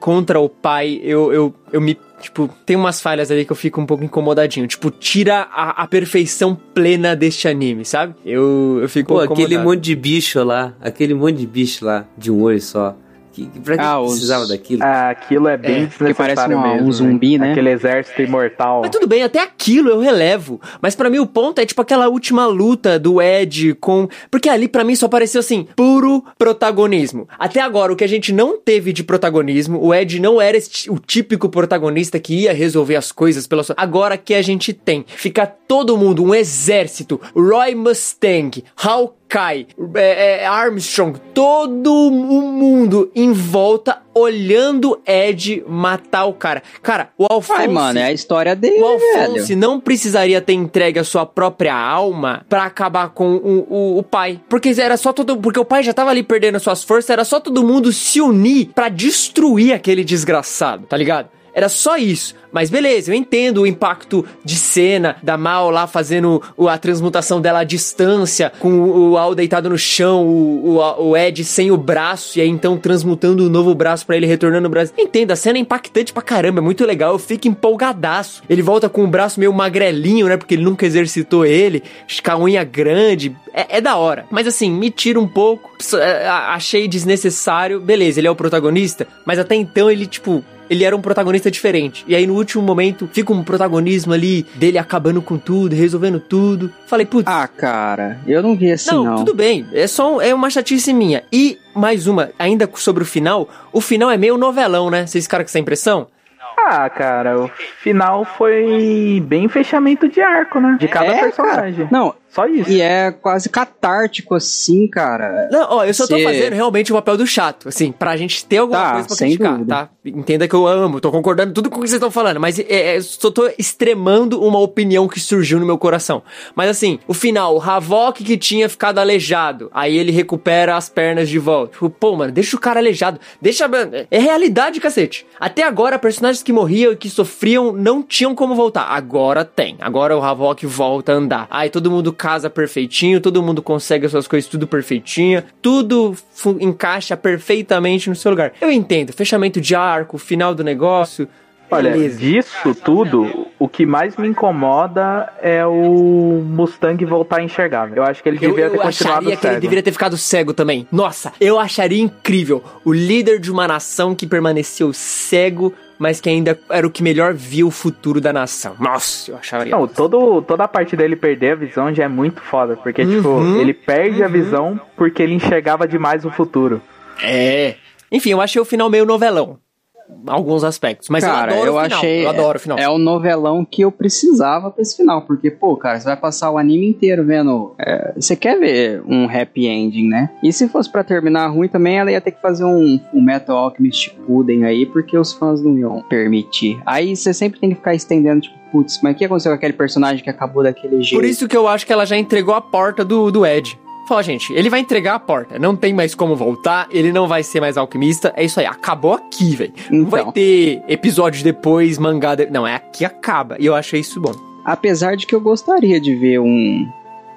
contra o pai, eu, eu, eu me. Tipo, tem umas falhas ali que eu fico um pouco incomodadinho. Tipo, tira a, a perfeição plena deste anime, sabe? Eu, eu fico Pô, aquele monte de bicho lá, aquele monte de bicho lá, de um olho só. Que, que- pra que Ah, os- precisava daquilo? Ah, aquilo é bem É, desnecessário parece uma- mesmo. um zumbi, né? Aquele exército imortal. Mas tudo bem, até aquilo eu relevo. Mas pra mim o ponto é tipo aquela última luta do Ed com. Porque ali pra mim só pareceu assim, puro protagonismo. Até agora, o que a gente não teve de protagonismo, o Ed não era esse- o típico protagonista que ia resolver as coisas pela sua. Agora que a gente tem, fica todo mundo, um exército, Roy Mustang, Hawkeye, é, é, Armstrong, todo o mundo em volta olhando Ed matar o cara. Cara, o Alphonse. Ai, mano, é a história dele, O Alphonse velho. não precisaria ter entregue a sua própria alma pra acabar com o, o, o pai. Porque era só todo. Porque o pai já tava ali perdendo as suas forças, era só todo mundo se unir pra destruir aquele desgraçado, tá ligado? Era só isso. Mas beleza, eu entendo o impacto de cena da Mal lá fazendo a transmutação dela à distância, com o, Al deitado no chão, o, o, o Ed sem o braço, e aí então transmutando o novo braço pra ele retornando o braço. Entendo, a cena é impactante pra caramba, é muito legal, eu fico empolgadaço. Ele volta com o braço meio magrelinho, né? Porque ele nunca exercitou ele, com a unha grande. É, é da hora. Mas assim, me tira um pouco. É, Achei desnecessário. Beleza, ele é o protagonista, mas até então ele, tipo, ele era um protagonista diferente. E aí no último momento fica um protagonismo ali dele acabando com tudo, resolvendo tudo. Falei, putz. Ah, cara, eu não vi assim, não, não. tudo bem. É só é uma chatice minha. E mais uma, ainda sobre o final, o final é meio novelão, né? Vocês ficaram com essa impressão? Ah, cara, o final foi bem fechamento de arco, né? De cada É, personagem. cara. Não, Só isso. e é quase catártico assim, cara. Não, ó, eu só tô Cê- fazendo realmente o papel do chato, assim, pra gente ter alguma Tá, coisa pra sem criticar, dúvida. tá? Entenda que eu amo, tô concordando tudo com o que vocês estão falando, mas é, é, só tô extremando uma opinião que surgiu no meu coração. Mas assim, o final, o Havok que tinha ficado aleijado, aí ele recupera as pernas de volta. Tipo, pô, mano, deixa o cara aleijado, deixa... É realidade, cacete. Até agora, personagens que morriam e que sofriam não tinham como voltar. Agora tem. Agora o Havok volta a andar. Aí todo mundo casa perfeitinho, todo mundo consegue as suas coisas tudo perfeitinho, tudo encaixa perfeitamente no seu lugar. Eu entendo, fechamento de arco, final do negócio. Olha, beleza. disso tudo, o que mais me incomoda é o Mustang voltar a enxergar. Eu acho que ele Eu, devia eu ter continuado acharia que ele cego. deveria ter ficado cego também. Nossa, eu acharia incrível o líder de uma nação que permaneceu cego, mas que ainda era o que melhor via o futuro da nação. Nossa, eu acharia. Não, todo, toda a parte dele perder a visão já é muito foda, porque, Uhum, tipo, ele perde a visão porque ele enxergava demais o futuro. É. Enfim, eu achei o final meio novelão. Alguns aspectos. Mas cara, eu adoro o final. achei. Eu adoro o final. É o novelão que eu precisava pra esse final. Porque, pô, cara, você vai passar o anime inteiro vendo. é, você quer ver um happy ending, né? E se fosse pra terminar ruim também, ela ia ter que fazer um, um Metal Alchemist Puden aí, porque os fãs não iam permitir. Aí você sempre tem que ficar estendendo, tipo, putz, mas o que aconteceu com aquele personagem que acabou daquele jeito? Por isso que eu acho que ela já entregou a porta do, do Ed. Fala, gente, ele vai entregar a porta. Não tem mais como voltar, ele não vai ser mais alquimista. É isso aí, acabou aqui, velho. Não vai Então. ter episódios depois, mangá. de- Não, é aqui acaba. E eu achei isso bom. Apesar de que eu gostaria de ver um.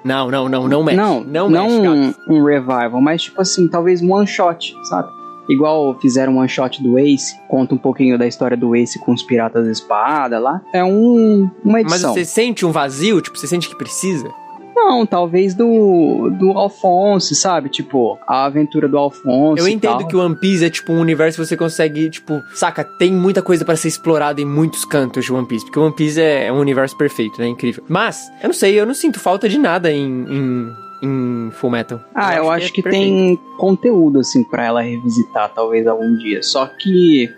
Não, não, não, não mexe. não, não, não, mexe, um, um revival, mas tipo assim, talvez um one shot, sabe? Igual fizeram um one shot do Ace, conta um pouquinho da história do Ace com os piratas da espada lá. É um, uma Mas edição. você sente um vazio? Tipo, você sente que precisa? Não, talvez do, do Alphonse, sabe? Tipo, a aventura do Alphonse. Eu e entendo tal. que o One Piece é tipo um universo que você consegue, tipo, saca, tem muita coisa pra ser explorada em muitos cantos de One Piece, porque o One Piece é, é um universo perfeito, né? Incrível. Mas, eu não sei, eu não sinto falta de nada em, em, em Full Metal. Ah, eu acho é que, perfeito. tem conteúdo, assim, pra ela revisitar, talvez algum dia. Só que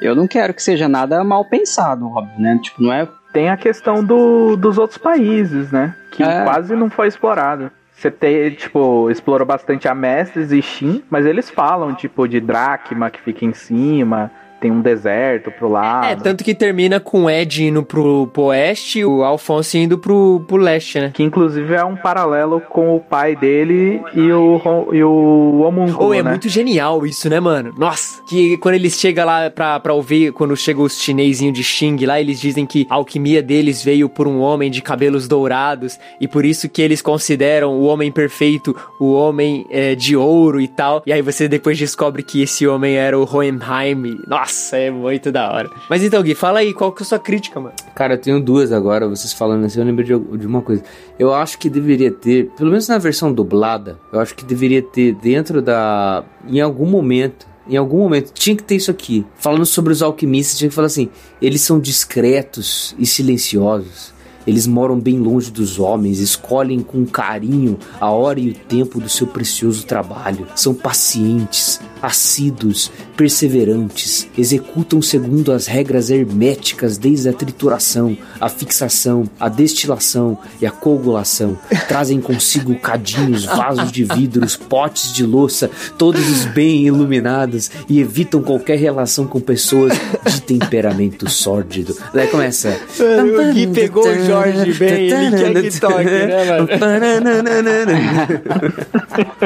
eu não quero que seja nada mal pensado, óbvio, né? Tipo, não é. Tem a questão do, dos outros países, né? Que É. quase não foi explorado. Você tem, tipo, explorou bastante a Mestres e Shin, mas eles falam, tipo, de Dracma que fica em cima, tem um deserto pro lado. É, tanto que termina com o Ed indo pro, pro oeste e o Alfonso indo pro, pro leste, né? Que inclusive é um paralelo com o pai dele e o, e o homúnculo, Ou é né? muito genial isso, né, mano? Nossa, que quando eles chegam lá pra, pra ouvir, quando chegam os chinesinhos de Xing lá, eles dizem que a alquimia deles veio por um homem de cabelos dourados e por isso que eles consideram o homem perfeito o homem é, de ouro e tal. E aí você depois descobre que esse homem era o Hohenheim. Nossa, é muito da hora. Mas então, Gui, fala aí, qual que é a sua crítica, mano? Cara, eu tenho duas agora, vocês falando assim, eu lembro de, de uma coisa. Eu acho que deveria ter, pelo menos na versão dublada, eu acho que deveria ter dentro da. Em algum momento. Em algum momento, tinha que ter isso aqui. Falando sobre os alquimistas, tinha que falar assim: eles são discretos e silenciosos. Eles moram bem longe dos homens, escolhem com carinho a hora e o tempo do seu precioso trabalho. São pacientes, assíduos, perseverantes, executam segundo as regras herméticas desde a trituração, a fixação, a destilação e a coagulação. Trazem consigo cadinhos, vasos de vidros, potes de louça, todos os bem iluminados e evitam qualquer relação com pessoas de temperamento sórdido. Daí começa. O Gui pegou o Jorge bem, ele quer que toque, né, mano?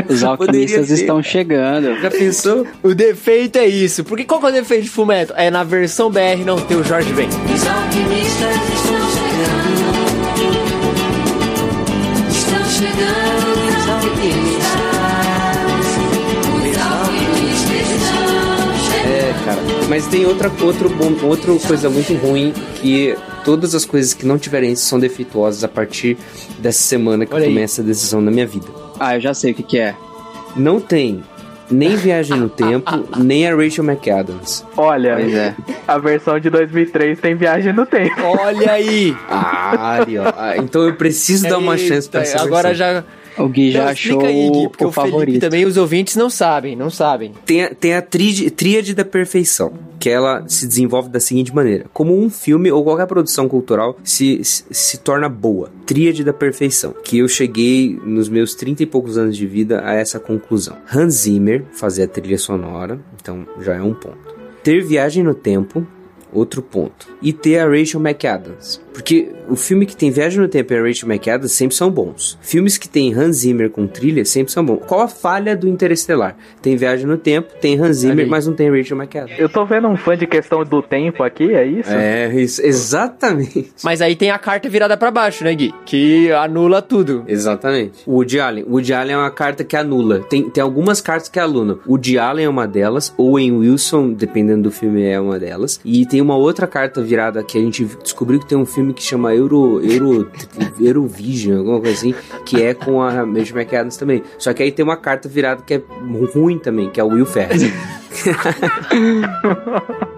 Os alquimistas estão chegando. Já pensou? O defeito é isso. Porque qual que é o defeito de Fumeto? É na versão BR não ter o Jorge Ben. Os alquimistas estão chegando. Estão chegando os alquimistas. Os alquimistas estão chegando. É, cara. Mas tem outra, outro bom, outra coisa muito ruim que todas as coisas que não tiverem isso são defeituosas a partir dessa semana que Olha aí. começa a decisão da minha vida. Ah, eu já sei o que, que é. Não tem nem Viagem no Tempo, [laughs] nem a Rachel McAdams. Olha, Pois é. a versão de 2003 tem viagem no tempo. Olha aí! Ah, ali, ó. Ah, Então eu preciso dar uma chance pra Eita, essa Agora versão. já. O Gui já Não, achou explica aí, Gui, porque o, o, Felipe favorito. também os ouvintes não sabem, não sabem. Tem a, tem a tríade, tríade da perfeição, que ela se desenvolve da seguinte maneira: como um filme ou qualquer produção cultural se, se, se torna boa. Tríade da perfeição, que eu cheguei nos meus 30 e poucos anos de vida a essa conclusão. Hans Zimmer fazer a trilha sonora, então já é um ponto. Ter viagem no tempo, outro ponto. E ter a Rachel McAdams. Porque o filme que tem Viagem no Tempo e a Rachel McAdams sempre são bons. Filmes que tem Hans Zimmer com trilha sempre são bons. Qual a falha do Interestelar? Tem Viagem no Tempo, tem Hans Zimmer, aí. mas não tem Rachel McAdams. Eu tô vendo um fã de questão do tempo aqui, é isso? É, isso, exatamente. Mas aí tem a carta virada pra baixo, né, Gui? Que anula tudo. Exatamente. O Woody Allen. O Woody Allen é uma carta que anula. Tem, tem algumas cartas que anulam. O Woody Allen é uma delas. Owen Wilson, dependendo do filme, é uma delas. E tem uma outra carta virada que a gente descobriu que tem um filme que chama Euro, Euro, Eurovision, alguma coisa assim, que é com a Rachel McAdams também. Só que aí tem uma carta virada que é ruim também, que é o Will Ferrell. [laughs]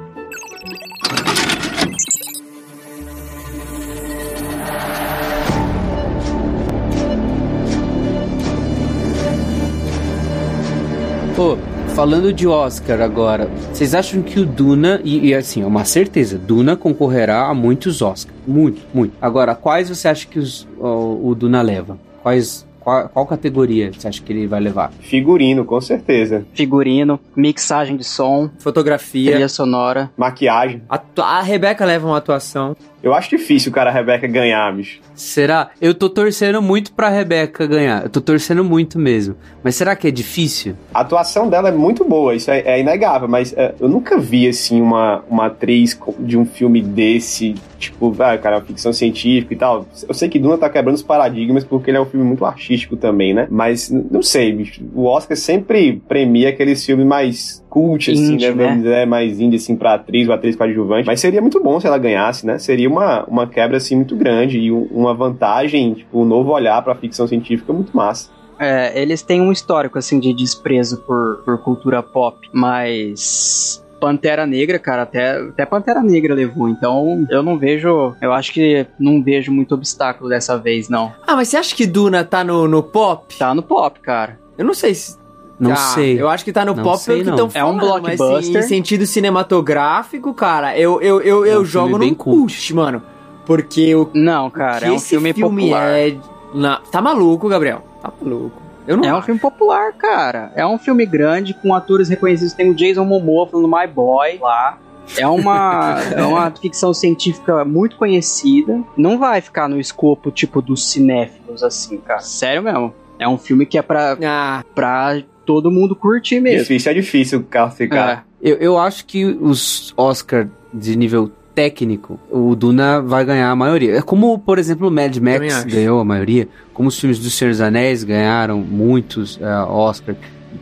falando de Oscar agora, vocês acham que o Duna, e, e assim, é uma certeza, Duna concorrerá a muitos Oscars. Muito, muito. Agora, quais você acha que os- o, o Duna leva? Quais, qual, qual categoria você acha que ele vai levar? Figurino, com certeza. Figurino, mixagem de som, Fotografia. trilha sonora. Maquiagem. Atu- A Rebeca leva uma atuação. Eu acho difícil, cara, a Rebeca ganhar, bicho. Será? Eu tô torcendo muito pra Rebeca ganhar. Eu tô torcendo muito mesmo. Mas será que é difícil? A atuação dela é muito boa, isso é, é inegável, mas é, eu nunca vi, assim, uma, uma atriz de um filme desse, tipo, ah, cara, uma ficção científica e tal. Eu sei que Duna tá quebrando os paradigmas porque ele é um filme muito artístico também, né? Mas, não sei, bicho. O Oscar sempre premia aqueles filmes mais cult, assim, Indie, né? né? Vamos dizer, mais indie, assim, pra atriz ou atriz coadjuvante. Mas seria muito bom se ela ganhasse, né? Seria uma, uma quebra, assim, muito grande e um- uma vantagem, tipo, um novo olhar pra ficção científica muito massa. É, eles têm um histórico, assim, de desprezo por, por cultura pop, mas... Pantera Negra, cara, até, até Pantera Negra levou, então eu não vejo, eu acho que não vejo muito obstáculo dessa vez, não. Ah, mas você acha que Duna tá no, no pop? Tá no pop, cara. Eu não sei se. Não Ah, sei. Eu acho que tá no Não pop sei, pelo que não. estão É um. Mas, assim, blockbuster. em sentido cinematográfico, cara, eu, eu, eu, É um eu jogo filme no cult. cult, mano. Porque o Não, cara, que é um esse filme, popular. é. na- Tá maluco, Gabriel? Tá maluco. Eu não É um acho. filme popular, cara. É um filme grande com atores reconhecidos. Tem o Jason Momoa falando My Boy lá. É uma, [laughs] é uma ficção científica muito conhecida. Não vai ficar no escopo tipo dos cinéfilos, assim, cara. Sério mesmo. É um filme que é pra, Ah, pra todo mundo curtir mesmo. Difícil, é difícil classificar. É. Eu, eu acho que os Oscar de nível técnico, o Duna vai ganhar a maioria. É como, por exemplo, o Mad Max ganhou a maioria, como os filmes do Senhor dos Anéis ganharam muitos eh, Oscar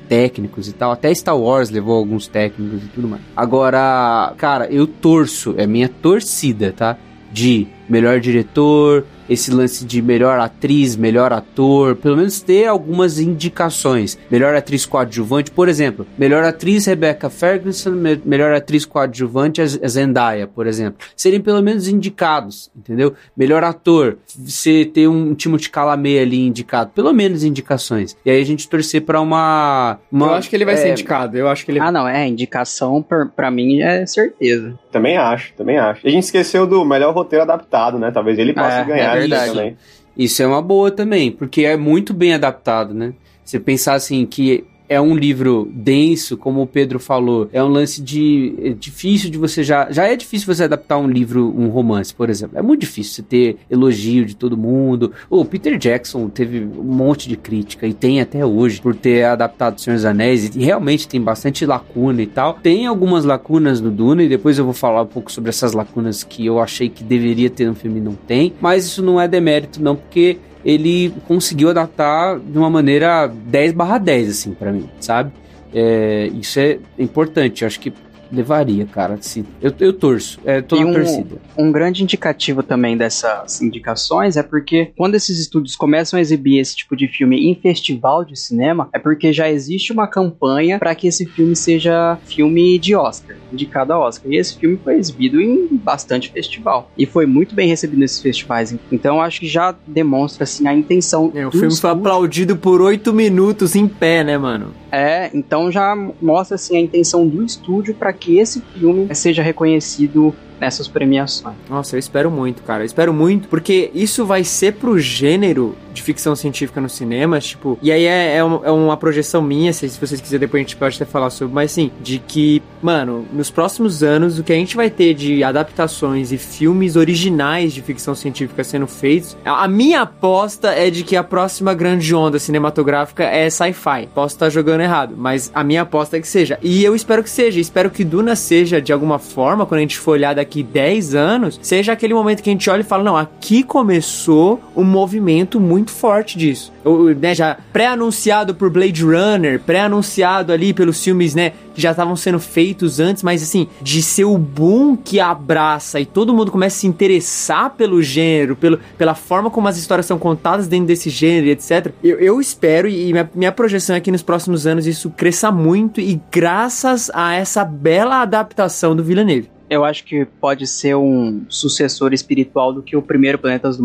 técnicos e tal. Até Star Wars levou alguns técnicos e tudo mais. Agora, cara, eu torço, é minha torcida, tá? De melhor diretor, esse lance de melhor atriz, melhor ator, pelo menos ter algumas indicações. Melhor atriz coadjuvante, por exemplo, melhor atriz Rebecca Ferguson, me- melhor atriz coadjuvante Z- a Zendaya, por exemplo. Serem pelo menos indicados, entendeu? Melhor ator, você ter um Timothée Chalamet ali indicado, pelo menos indicações. E aí a gente torcer pra uma, uma eu acho que ele vai ser é, indicado. Eu acho que ele Ah, não, é. Indicação pra, pra mim é certeza. Também acho, também acho. E a gente esqueceu do melhor roteiro adaptado, né? Talvez ele possa É, ganhar é verdade. também. Isso é uma boa também, porque é muito bem adaptado, né? Você pensar assim que é um livro denso, como o Pedro falou, é um lance de é difícil de você já já é difícil você adaptar um livro, um romance, por exemplo. É muito difícil você ter elogio de todo mundo. O Peter Jackson teve um monte de crítica e tem até hoje por ter adaptado Senhor dos Anéis e realmente tem bastante lacuna e tal. Tem algumas lacunas no Duna e depois eu vou falar um pouco sobre essas lacunas que eu achei que deveria ter no filme e não tem, mas isso não é demérito não, porque ele conseguiu adaptar de uma maneira 10 barra 10, assim, pra mim, sabe? É, isso é importante, eu acho que levaria, cara, assim, eu, eu torço, é, tô na um- torcida. Um grande indicativo também dessas indicações é porque quando esses estúdios começam a exibir esse tipo de filme em festival de cinema, é porque já existe uma campanha para que esse filme seja filme de Oscar, indicado a Oscar. E esse filme foi exibido em bastante festival e foi muito bem recebido nesses festivais. Então eu acho que já demonstra assim a intenção É, o do filme foi estúdio. aplaudido por oito minutos em pé, né, mano? É, então já mostra assim a intenção do estúdio para que esse filme seja reconhecido nessas premiações. Nossa, eu espero muito, cara. Eu espero muito, porque isso vai ser pro gênero de ficção científica no cinema, tipo. E aí é, é, um- é uma projeção minha, se, vocês quiserem depois a gente pode até falar sobre, mas assim, de que, mano, nos próximos anos, o que a gente vai ter de adaptações e filmes originais de ficção científica sendo feitos, a a minha aposta é de que a próxima grande onda cinematográfica é sci-fi. Posso estar jogando errado, mas a minha aposta é que seja. E eu espero que seja. Espero que Duna seja, de alguma forma, quando a gente for olhar daqui 10 anos, seja aquele momento que a gente olha e fala: não, aqui começou um movimento muito forte disso. Né, já pré-anunciado por Blade Runner, pré-anunciado ali pelos filmes, né, que já estavam sendo feitos antes, mas assim, de ser o boom que abraça e todo mundo começa a se interessar pelo gênero, pelo, pela forma como as histórias são contadas dentro desse gênero e etc. Eu, eu espero, e minha, minha projeção é que nos próximos anos isso cresça muito, e graças a essa bela adaptação do Villeneuve. Eu acho que pode ser um sucessor espiritual do que o primeiro Planetas do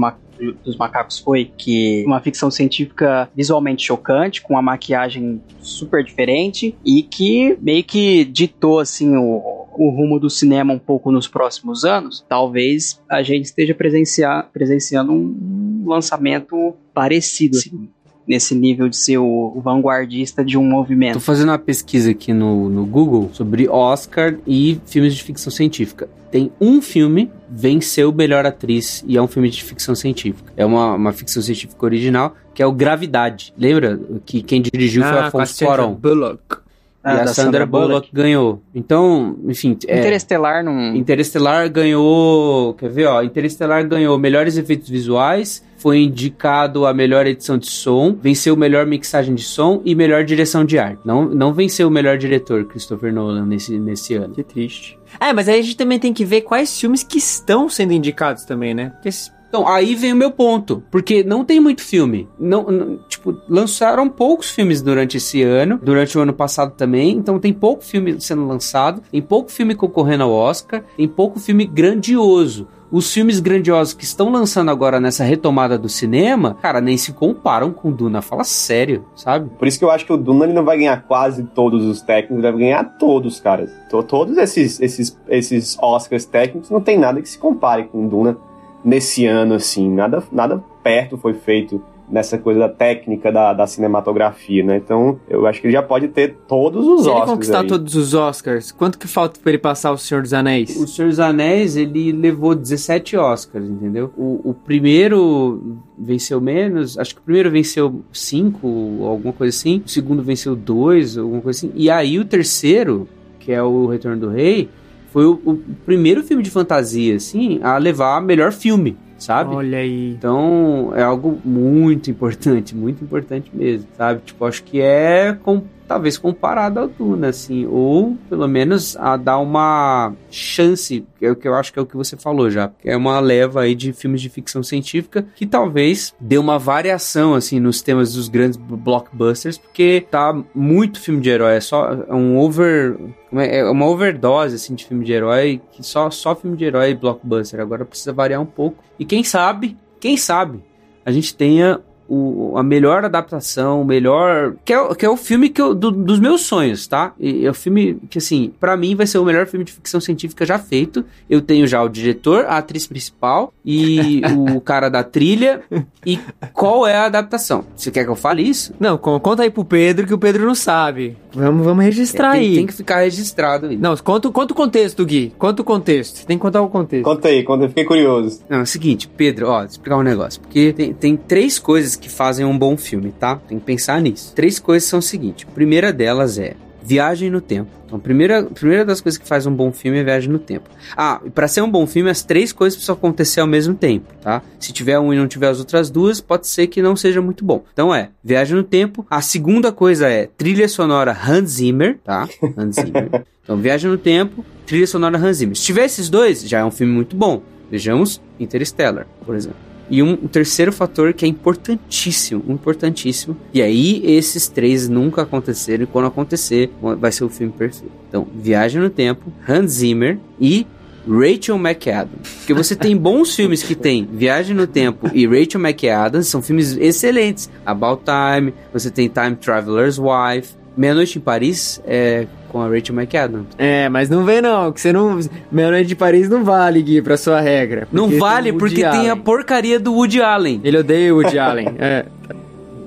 dos Macacos foi, que uma ficção científica visualmente chocante, com uma maquiagem super diferente e que meio que ditou assim o, o rumo do cinema um pouco nos próximos anos. Talvez a gente esteja presenciando um lançamento parecido assim, nesse nível de ser o, vanguardista de um Tô movimento. fazendo uma pesquisa aqui no, no Google sobre Oscar e filmes de ficção científica. Tem um filme venceu melhor atriz e é um filme de ficção científica. É uma, uma ficção científica original que é o Gravidade. Lembra que quem dirigiu foi Ah, a Afonso Sandra Cuarón. Bullock. E a da Sandra, Bullock, ganhou. Então, enfim, é, Interestelar não. Interestelar ganhou. Quer ver, ó? Interestelar ganhou melhores efeitos visuais, foi indicado a melhor edição de som, venceu melhor mixagem de som e melhor direção de arte. Não, não venceu o melhor diretor, Christopher Nolan, nesse, nesse ano. Que triste. É, mas aí a gente também tem que ver quais filmes que estão sendo indicados também, né? Porque esses- Então, aí vem o meu ponto. Porque não tem muito filme. Não, não- tipo, lançaram poucos filmes durante esse ano, durante o ano passado também. Então tem pouco filme sendo lançado, tem pouco filme concorrendo ao Oscar, tem pouco filme grandioso. Os filmes grandiosos que estão lançando agora nessa retomada do cinema, cara, nem se comparam com Duna. Fala sério, sabe? Por isso que eu acho que o Duna ele não vai ganhar quase todos os técnicos, vai ganhar todos, cara. To- Todos esses, esses, esses Oscars técnicos não tem nada que se compare com Duna nesse ano, assim. Nada, nada perto foi feito nessa coisa da técnica da, da cinematografia, né? Então, eu acho que ele já pode ter todos os Se ele Oscars. conquistar aí. todos os Oscars, quanto que falta pra ele passar o Senhor dos Anéis? O Senhor dos Anéis, ele levou 17 Oscars, entendeu? O, o primeiro venceu menos, acho que o primeiro venceu 5, ou alguma coisa assim. O segundo venceu 2, alguma coisa assim. E aí o terceiro, que é o Retorno do Rei, foi o, o primeiro filme de fantasia, assim, a levar melhor filme, sabe? Olha aí. Então é algo muito importante, muito importante mesmo, sabe? Tipo, acho que é com, talvez comparado ao Duna, assim, ou pelo menos a dar uma chance, que é o que eu acho que é o que você falou já, é uma leva aí de filmes de ficção científica que talvez dê uma variação, assim, nos temas dos grandes blockbusters, porque tá muito filme de herói, é só é um over é é uma overdose assim de filme de herói que só só filme de herói e blockbuster agora precisa variar um pouco. E quem sabe quem sabe a gente tenha o, a melhor adaptação, o melhor. Que é, o- que é o filme que eu, do- dos meus sonhos, tá? E é o filme que, assim, pra mim vai ser o melhor filme de ficção científica já feito. Eu tenho já o diretor, a atriz principal e [laughs] o cara da trilha. E qual é a adaptação? Você quer que eu fale isso? Não, con- conta aí pro Pedro que o Pedro não sabe. Vamos, vamos registrar É, tem, aí. tem que ficar registrado aí. Não, conta, conta o contexto, Gui. Conta o contexto. Você tem que contar o contexto. Conta aí, conta, eu fiquei curioso. Não, é o seguinte, Pedro, ó, vou explicar um negócio. Porque tem, tem três coisas que fazem um bom filme, tá? Tem que pensar nisso. Três coisas são o seguinte: a primeira delas é viagem no tempo. Então, a primeira, a primeira das coisas que faz um bom filme é viagem no tempo. Ah, e pra ser um bom filme, as três coisas precisam acontecer ao mesmo tempo, tá? Se tiver um e não tiver as outras duas, pode ser que não seja muito bom. Então é, viagem no tempo. A segunda coisa é trilha sonora Hans Zimmer, tá? Hans Zimmer. [laughs] Então, viagem no tempo, trilha sonora Hans Zimmer. Se tiver esses dois, já é um filme muito bom. Vejamos Interstellar, por exemplo. E um, um terceiro fator que é importantíssimo, importantíssimo. E aí, esses três nunca aconteceram. E quando acontecer, vai ser o filme perfeito. Então, Viagem no Tempo, Hans Zimmer e Rachel McAdams. Porque você tem [laughs] bons filmes que tem Viagem no Tempo e Rachel McAdams, são filmes excelentes. About Time, você tem Time Traveler's Wife. Meia-Noite em Paris é com a Rachel McAdams. É, mas não vem não, que você não... Meia-Noite de Paris não vale, Gui, pra sua regra. Não vale tem porque Woody tem a Allen. porcaria do Woody Allen. Ele odeia o Woody Allen, [laughs] é.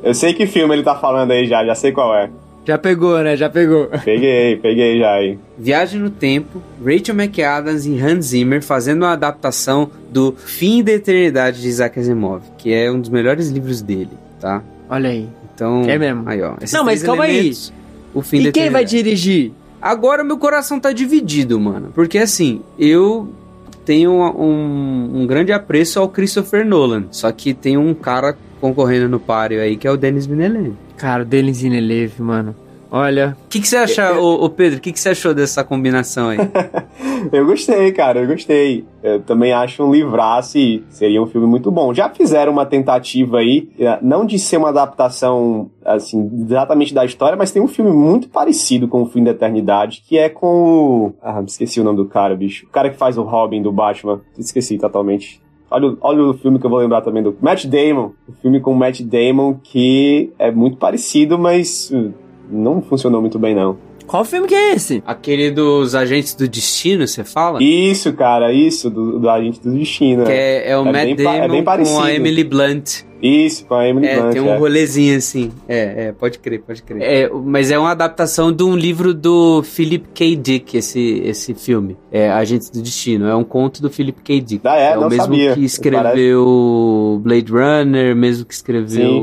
Eu sei que filme ele tá falando aí já, já sei qual é. Já pegou, né? Já pegou. Peguei, peguei já aí. Viagem no Tempo, Rachel McAdams e Hans Zimmer fazendo uma adaptação do Fim da Eternidade de Isaac Asimov, que é um dos melhores livros dele, tá? Olha aí. Então, É mesmo. Aí, ó. esses Não, mas calma aí. O fim E da quem vai dirigir? Agora meu coração tá dividido, mano. Porque assim, eu tenho um, um grande apreço ao Christopher Nolan. Só que tem um cara concorrendo no páreo aí que é o Denis Villeneuve. Cara, o Denis Villeneuve, mano. Olha, O que, que você acha, ô, ô Pedro? O que, que você achou dessa combinação aí? [laughs] Eu gostei, cara, eu gostei. Eu também acho um livraço e seria um filme muito bom. Já fizeram uma tentativa aí, eh, não de ser uma adaptação, assim, exatamente da história, mas tem um filme muito parecido com o Fim da Eternidade, que é com o... Ah, esqueci o nome do cara, bicho. O cara que faz o Robin do Batman. Esqueci totalmente. Olha, o- olha o filme que eu vou lembrar também do Matt Damon. O filme com o Matt Damon que é muito parecido, mas uh, não funcionou muito bem, não. qual filme que é esse? Aquele dos Agentes do Destino, você fala? Isso, cara, isso, do, do Agente do Destino. Que é, é o É Matt bem é Damon bem com a. Emily Blunt. Isso, com a Emily É, Blunt. tem um é. rolezinho assim. É, é, pode crer, pode crer. É, mas é uma adaptação de um livro do Philip K. Dick, esse, esse filme. É Agentes do Destino. É um conto do Philip K. Dick. Ah, é? o Não mesmo sabia. que escreveu Blade Runner, mesmo que escreveu Sim.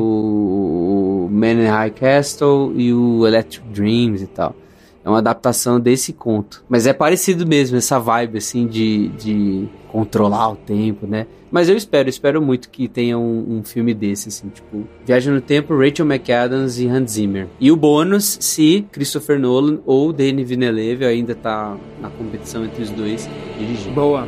Man in High Castle e o Electric Dreams e tal. É uma adaptação desse conto. Mas é parecido mesmo, essa vibe, assim, de, de controlar o tempo, né? Mas eu espero, espero muito que tenha um, um filme desse, assim, tipo... Viagem no Tempo, Rachel McAdams e Hans Zimmer. E o bônus, se Christopher Nolan ou Denis Villeneuve ainda tá na competição entre os dois, dirigir. Boa.